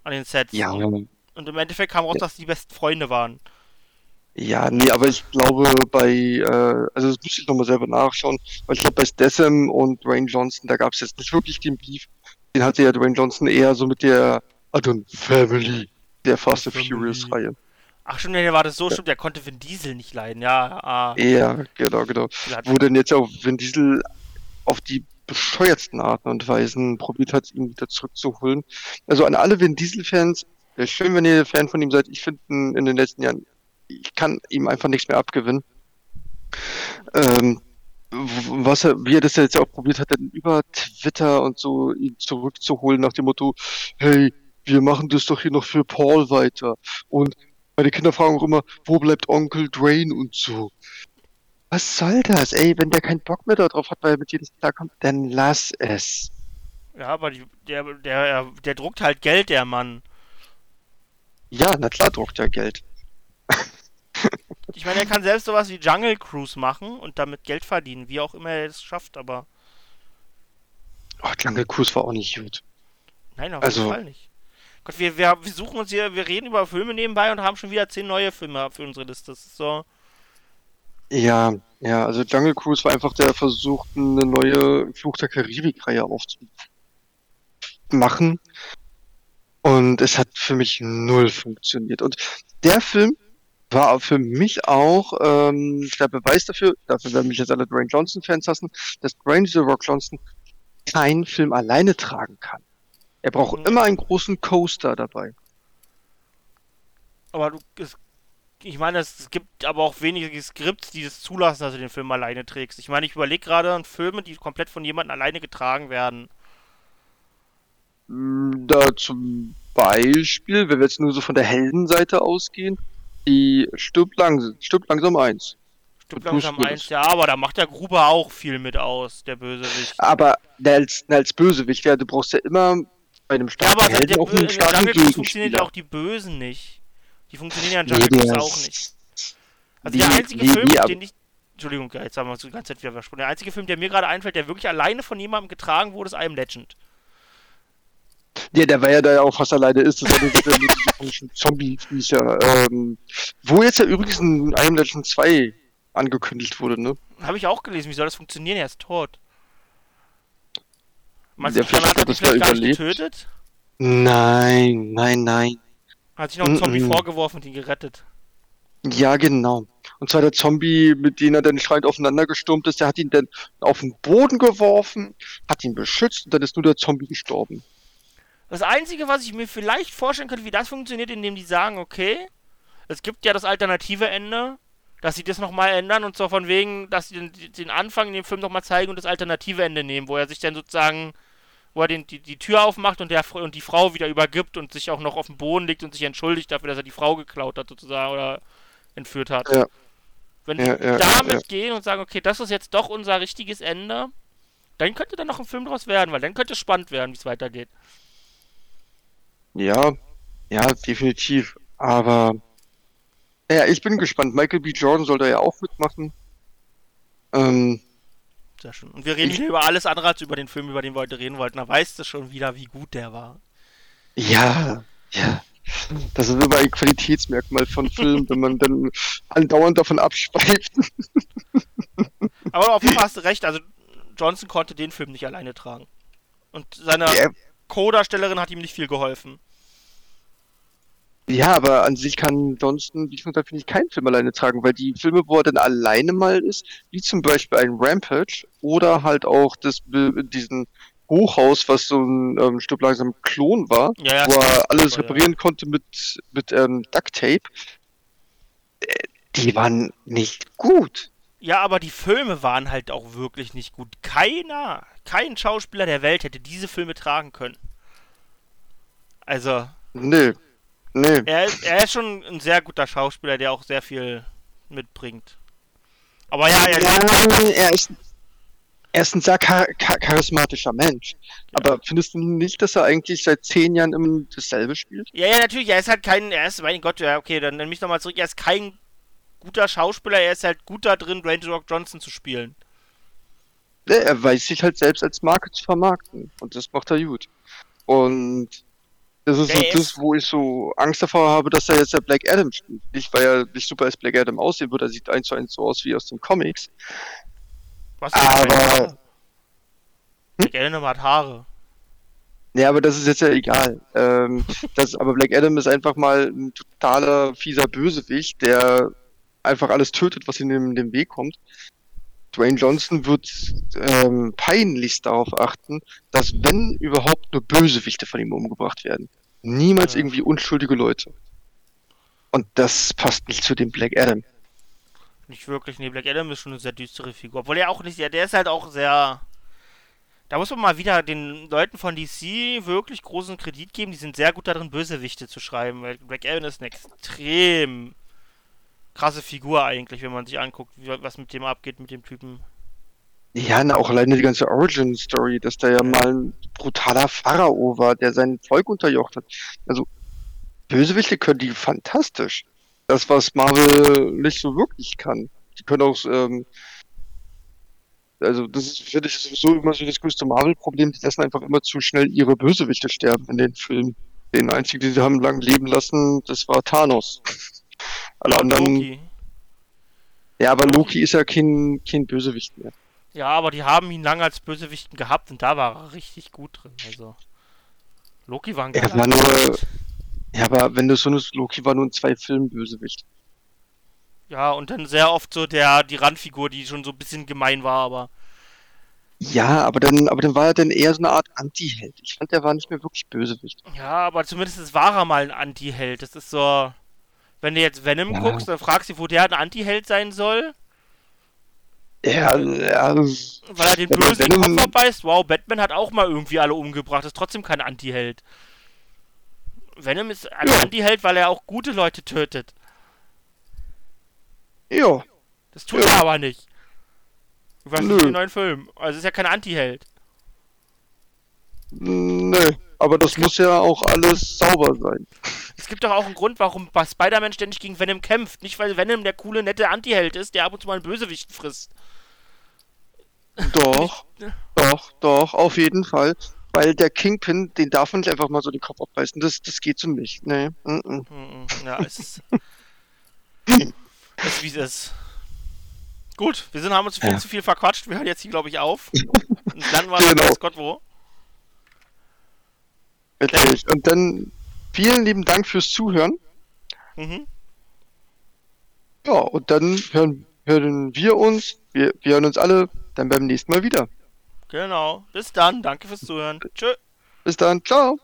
C: An den Sets.
A: Ja,
C: Und im Endeffekt kam raus, dass die besten Freunde waren.
A: ja, nee, aber ich glaube bei, äh, also das müsste ich nochmal selber nachschauen, weil ich glaube bei Statham und Dwayne Johnson, da gab es jetzt nicht wirklich den Beef. Den hatte ja Dwayne Johnson eher so mit der Adon Family der Fast and. Furious Reihe.
C: Ach stimmt, nee, war das so stimmt, der konnte Vin Diesel nicht leiden, ja. Ah,
A: Ja, genau, genau.
C: der
A: Wo dann jetzt auch Vin Diesel auf die bescheuertsten Arten und Weisen probiert hat, ihn wieder zurückzuholen. Also an alle Vin Diesel-Fans, schön, wenn ihr Fan von ihm seid. Ich finde in den letzten Jahren, ich kann ihm einfach nichts mehr abgewinnen. Ähm, was er, wie er das jetzt auch probiert hat, dann über Twitter und so ihn zurückzuholen nach dem Motto, hey, wir machen das doch hier noch für Paul weiter. Und meine Kinder fragen auch immer, wo bleibt Onkel Dwayne und so. Was soll das? Ey, wenn der keinen Bock mehr darauf hat, weil er mit dir nicht klarkommt, dann lass es.
C: Ja, aber die, der, der, der druckt halt Geld, der Mann.
A: Ja, na klar druckt er Geld.
C: Ich meine, er kann selbst sowas wie Jungle Cruise machen und damit Geld verdienen, wie auch immer er es schafft, aber
A: Oh, Jungle Cruise war auch nicht gut.
C: nein, auf
A: Also-
C: jeden Fall nicht. Gott, wir, wir, wir suchen uns hier, wir reden über Filme nebenbei und haben schon wieder zehn neue Filme für unsere Liste. Das ist so.
A: Ja, ja, also Jungle Cruise war einfach der Versuch, eine neue Fluch der Karibik-Reihe aufzumachen. Und es hat für mich null funktioniert. Und der Film war für mich auch ähm, der Beweis dafür, dafür werden mich jetzt alle Dwayne Johnson-Fans hassen, dass Dwayne The Rock Johnson keinen Film alleine tragen kann. Er braucht
C: Mhm.
A: immer einen großen Coaster dabei.
C: Aber du, es, ich meine, es gibt aber auch wenige Skripts, die es zulassen, dass du den Film alleine trägst. Ich meine, ich überlege gerade an Filme, die komplett von jemandem alleine getragen werden.
A: Mm, Da zum Beispiel, wenn wir jetzt nur so von der Heldenseite ausgehen, die stirbt, lang, stirbt langsam eins. Bruce
C: langsam eins, ja, aber da macht der Gruber auch viel mit aus, der Bösewicht.
A: Aber als, als Bösewicht, ja, du brauchst ja immer bei einem
C: Ja,
A: starken
C: aber der,
A: Helden
C: der,
A: auch
C: in
A: einen starken
C: Jungle funktionieren ja auch die Bösen nicht. Die funktionieren ja in
A: Nee,
C: Jungle Cruise
A: der
C: auch
A: ist-
C: nicht. Also der
A: Nee,
C: einzige
A: nee,
C: Film,
A: nee, aber-
C: den ich. Entschuldigung, ja, jetzt haben wir uns die ganze Zeit wieder versprochen. Der einzige Film, der mir gerade einfällt, der wirklich alleine von jemandem getragen wurde, ist I Am Legend.
A: Ja, der war ja da ja auch fast alleine ist. Das nur dieser mit Zombie-Viecher. Ähm, wo jetzt ja übrigens ein I Am Legend 2 angekündigt wurde, ne?
C: Habe ich auch gelesen. Wie soll das funktionieren? Er ist tot. Meinst
A: Der
C: du, Stefan hat er
A: das mal
C: vielleicht gar nicht
A: überlebt.
C: getötet?
A: Nein, nein, nein.
C: Hat sich noch ein Zombie
A: Mm-mm.
C: vorgeworfen und ihn gerettet.
A: Ja, genau. Und zwar der Zombie, mit dem er dann schreiend aufeinander gestürmt ist, der hat ihn dann auf den Boden geworfen, hat ihn beschützt und dann ist nur der Zombie gestorben.
C: Das Einzige, was ich mir vielleicht vorstellen könnte, wie das funktioniert, indem die sagen, okay, es gibt ja das alternative Ende, dass sie das nochmal ändern und so von wegen, dass sie den, den Anfang in dem Film nochmal zeigen und das alternative Ende nehmen, wo er sich dann sozusagen, wo er den, die, die Tür aufmacht und, der, und die Frau wieder übergibt und sich auch noch auf den Boden legt und sich entschuldigt dafür, dass er die Frau geklaut hat sozusagen oder entführt hat.
A: Ja.
C: Wenn
A: Ja,
C: die
A: ja,
C: damit gehen und sagen, okay, das ist jetzt doch unser richtiges Ende, dann könnte dann noch ein Film draus werden, weil dann könnte es spannend werden, wie es weitergeht.
A: Ja, ja, definitiv. Aber ja, ich bin gespannt. Michael B. Jordan soll da ja auch mitmachen. Ähm,
C: Sehr schön. Und wir reden
A: Ich-
C: hier über alles andere als über den Film, über den wir heute reden wollten. Da weißt du schon wieder, wie gut der war.
A: ja, ja. Das ist immer ein Qualitätsmerkmal von Filmen, wenn man dann andauernd davon abschweift.
C: Aber auf jeden Fall hast du recht, also Johnson konnte den Film nicht alleine tragen. Und seine
A: Ja,
C: Co-Darstellerin hat ihm nicht viel geholfen.
A: Ja, aber an sich kann Johnston, wie gesagt, finde ich, keinen Film alleine tragen, weil die Filme, wo er dann alleine mal ist, wie zum Beispiel ein Rampage oder halt auch das, diesen Hochhaus, was so ein ähm, Stück langsam Klon war,
C: Ja, ja,
A: wo er alles reparieren konnte mit, mit ähm, Duct Tape, äh, die waren nicht gut.
C: Ja, aber die Filme waren halt auch wirklich nicht gut. Keiner, kein Schauspieler der Welt hätte diese Filme tragen können. Also,
A: Nee. Nee.
C: er ist, er ist schon ein sehr guter Schauspieler, der auch sehr viel mitbringt. Aber ja, er,
A: Ja, er ist, er ist ein sehr char char charismatischer Mensch. Aber findest du nicht, dass er eigentlich seit zehn Jahren immer dasselbe spielt?
C: ja, ja, natürlich, er ist halt kein, er ist, mein Gott, ja, okay, dann nenn mich nochmal zurück, er ist kein guter Schauspieler, er ist halt gut da drin, Dwayne Rock Johnson zu spielen.
A: Nee, er weiß sich halt selbst als Marke zu vermarkten. Und das macht er gut. Und das ist
C: Ja,
A: so das,
C: ist-
A: wo ich so Angst davor habe, dass er jetzt der Black Adam spielt. Nicht, weil er nicht super als Black Adam aussehen wird, er sieht eins zu eins so aus wie aus den Comics.
C: Was
A: Aber-
C: Black Adam hat Haare.
A: Nee, aber das ist jetzt ja egal. Ähm, das, aber Black Adam ist einfach mal ein totaler fieser Bösewicht, der einfach alles tötet, was ihm in den Weg kommt. Dwayne Johnson wird ähm, peinlichst darauf achten, dass wenn überhaupt nur Bösewichte von ihm umgebracht werden. Niemals
C: Ja.
A: irgendwie unschuldige Leute. Und das passt nicht zu dem Black Adam.
C: Nicht wirklich, nee, Black Adam ist schon eine sehr düstere Figur. Obwohl er auch nicht, ja, der ist halt auch sehr. Da muss man mal wieder den Leuten von DC wirklich großen Kredit geben. Die sind sehr gut darin, Bösewichte zu schreiben. Weil Black Adam ist eine extrem krasse Figur eigentlich, wenn man sich anguckt, was mit dem abgeht, mit dem Typen.
A: Ja, na, auch alleine die ganze Origin-Story, dass der ja mal ein brutaler Pharao war, der sein Volk unterjocht hat. Also, Bösewichte können die fantastisch. Das, was Marvel nicht so wirklich kann. Die können auch, ähm, also, das ist, finde ich, sowieso immer so das größte Marvel-Problem. Die lassen einfach immer zu schnell ihre Bösewichte sterben in den Filmen. Den einzigen, den sie haben lang leben lassen, das war Thanos. Alle anderen,
C: Loki.
A: ja, aber Loki ist ja kein, kein Bösewicht mehr.
C: Ja, aber die haben ihn lange als Bösewichten gehabt und da war er richtig gut drin. Also. Loki war ein
A: Er
C: geiler
A: war nur, ja, aber wenn du so eine Loki war nur in zwei Filmen Bösewicht.
C: Ja, und dann sehr oft so der, die Randfigur, die schon so ein bisschen gemein war, aber.
A: Ja, aber dann, aber dann war er dann eher so eine Art Anti-Held. Ich fand, der war nicht mehr wirklich Bösewicht.
C: Ja, aber zumindest war er mal ein Anti-Held. Das ist so. Wenn du jetzt Venom
A: Ja.
C: guckst, dann fragst du, wo der ein Anti-Held sein soll,
A: Ja, ja, das-
C: weil er den Bösen den
A: Venom-
C: Kopf abbeißt. Wow, Batman hat auch mal irgendwie alle umgebracht, ist trotzdem kein Anti-Held. Venom ist ein
A: Ja.
C: Anti-Held, weil er auch gute Leute tötet.
A: ja,
C: Das tut
A: Ja.
C: er aber nicht.
A: Nö.
C: nicht den neuen Film. Also ist ja kein Anti-Held.
A: nee. Aber das muss ja auch alles sauber sein.
C: Es gibt doch auch einen Grund, warum Spider-Man ständig gegen Venom kämpft. Nicht, weil Venom der coole, nette Anti-Held ist, der ab und zu mal einen Bösewicht frisst.
A: Doch, doch, doch, auf jeden Fall. Weil der Kingpin, den darf man nicht einfach mal so den Kopf abreißen. Das, das geht so nicht. Nee. Mm -mm.
C: Mhm, Ja, es ist. es ist wie es ist. Gut, wir sind, haben uns viel
A: Ja.
C: zu viel verquatscht. Wir hören jetzt hier, glaube ich, auf. Und dann war
A: Genau.
C: weiß Gott wo.
A: Richtig. Und dann vielen lieben Dank fürs Zuhören.
C: Mhm.
A: Ja, und dann hören, hören wir uns, wir, wir hören uns alle dann beim nächsten Mal wieder.
C: Genau. Bis dann. Danke fürs Zuhören. Tschö.
A: Bis dann, ciao.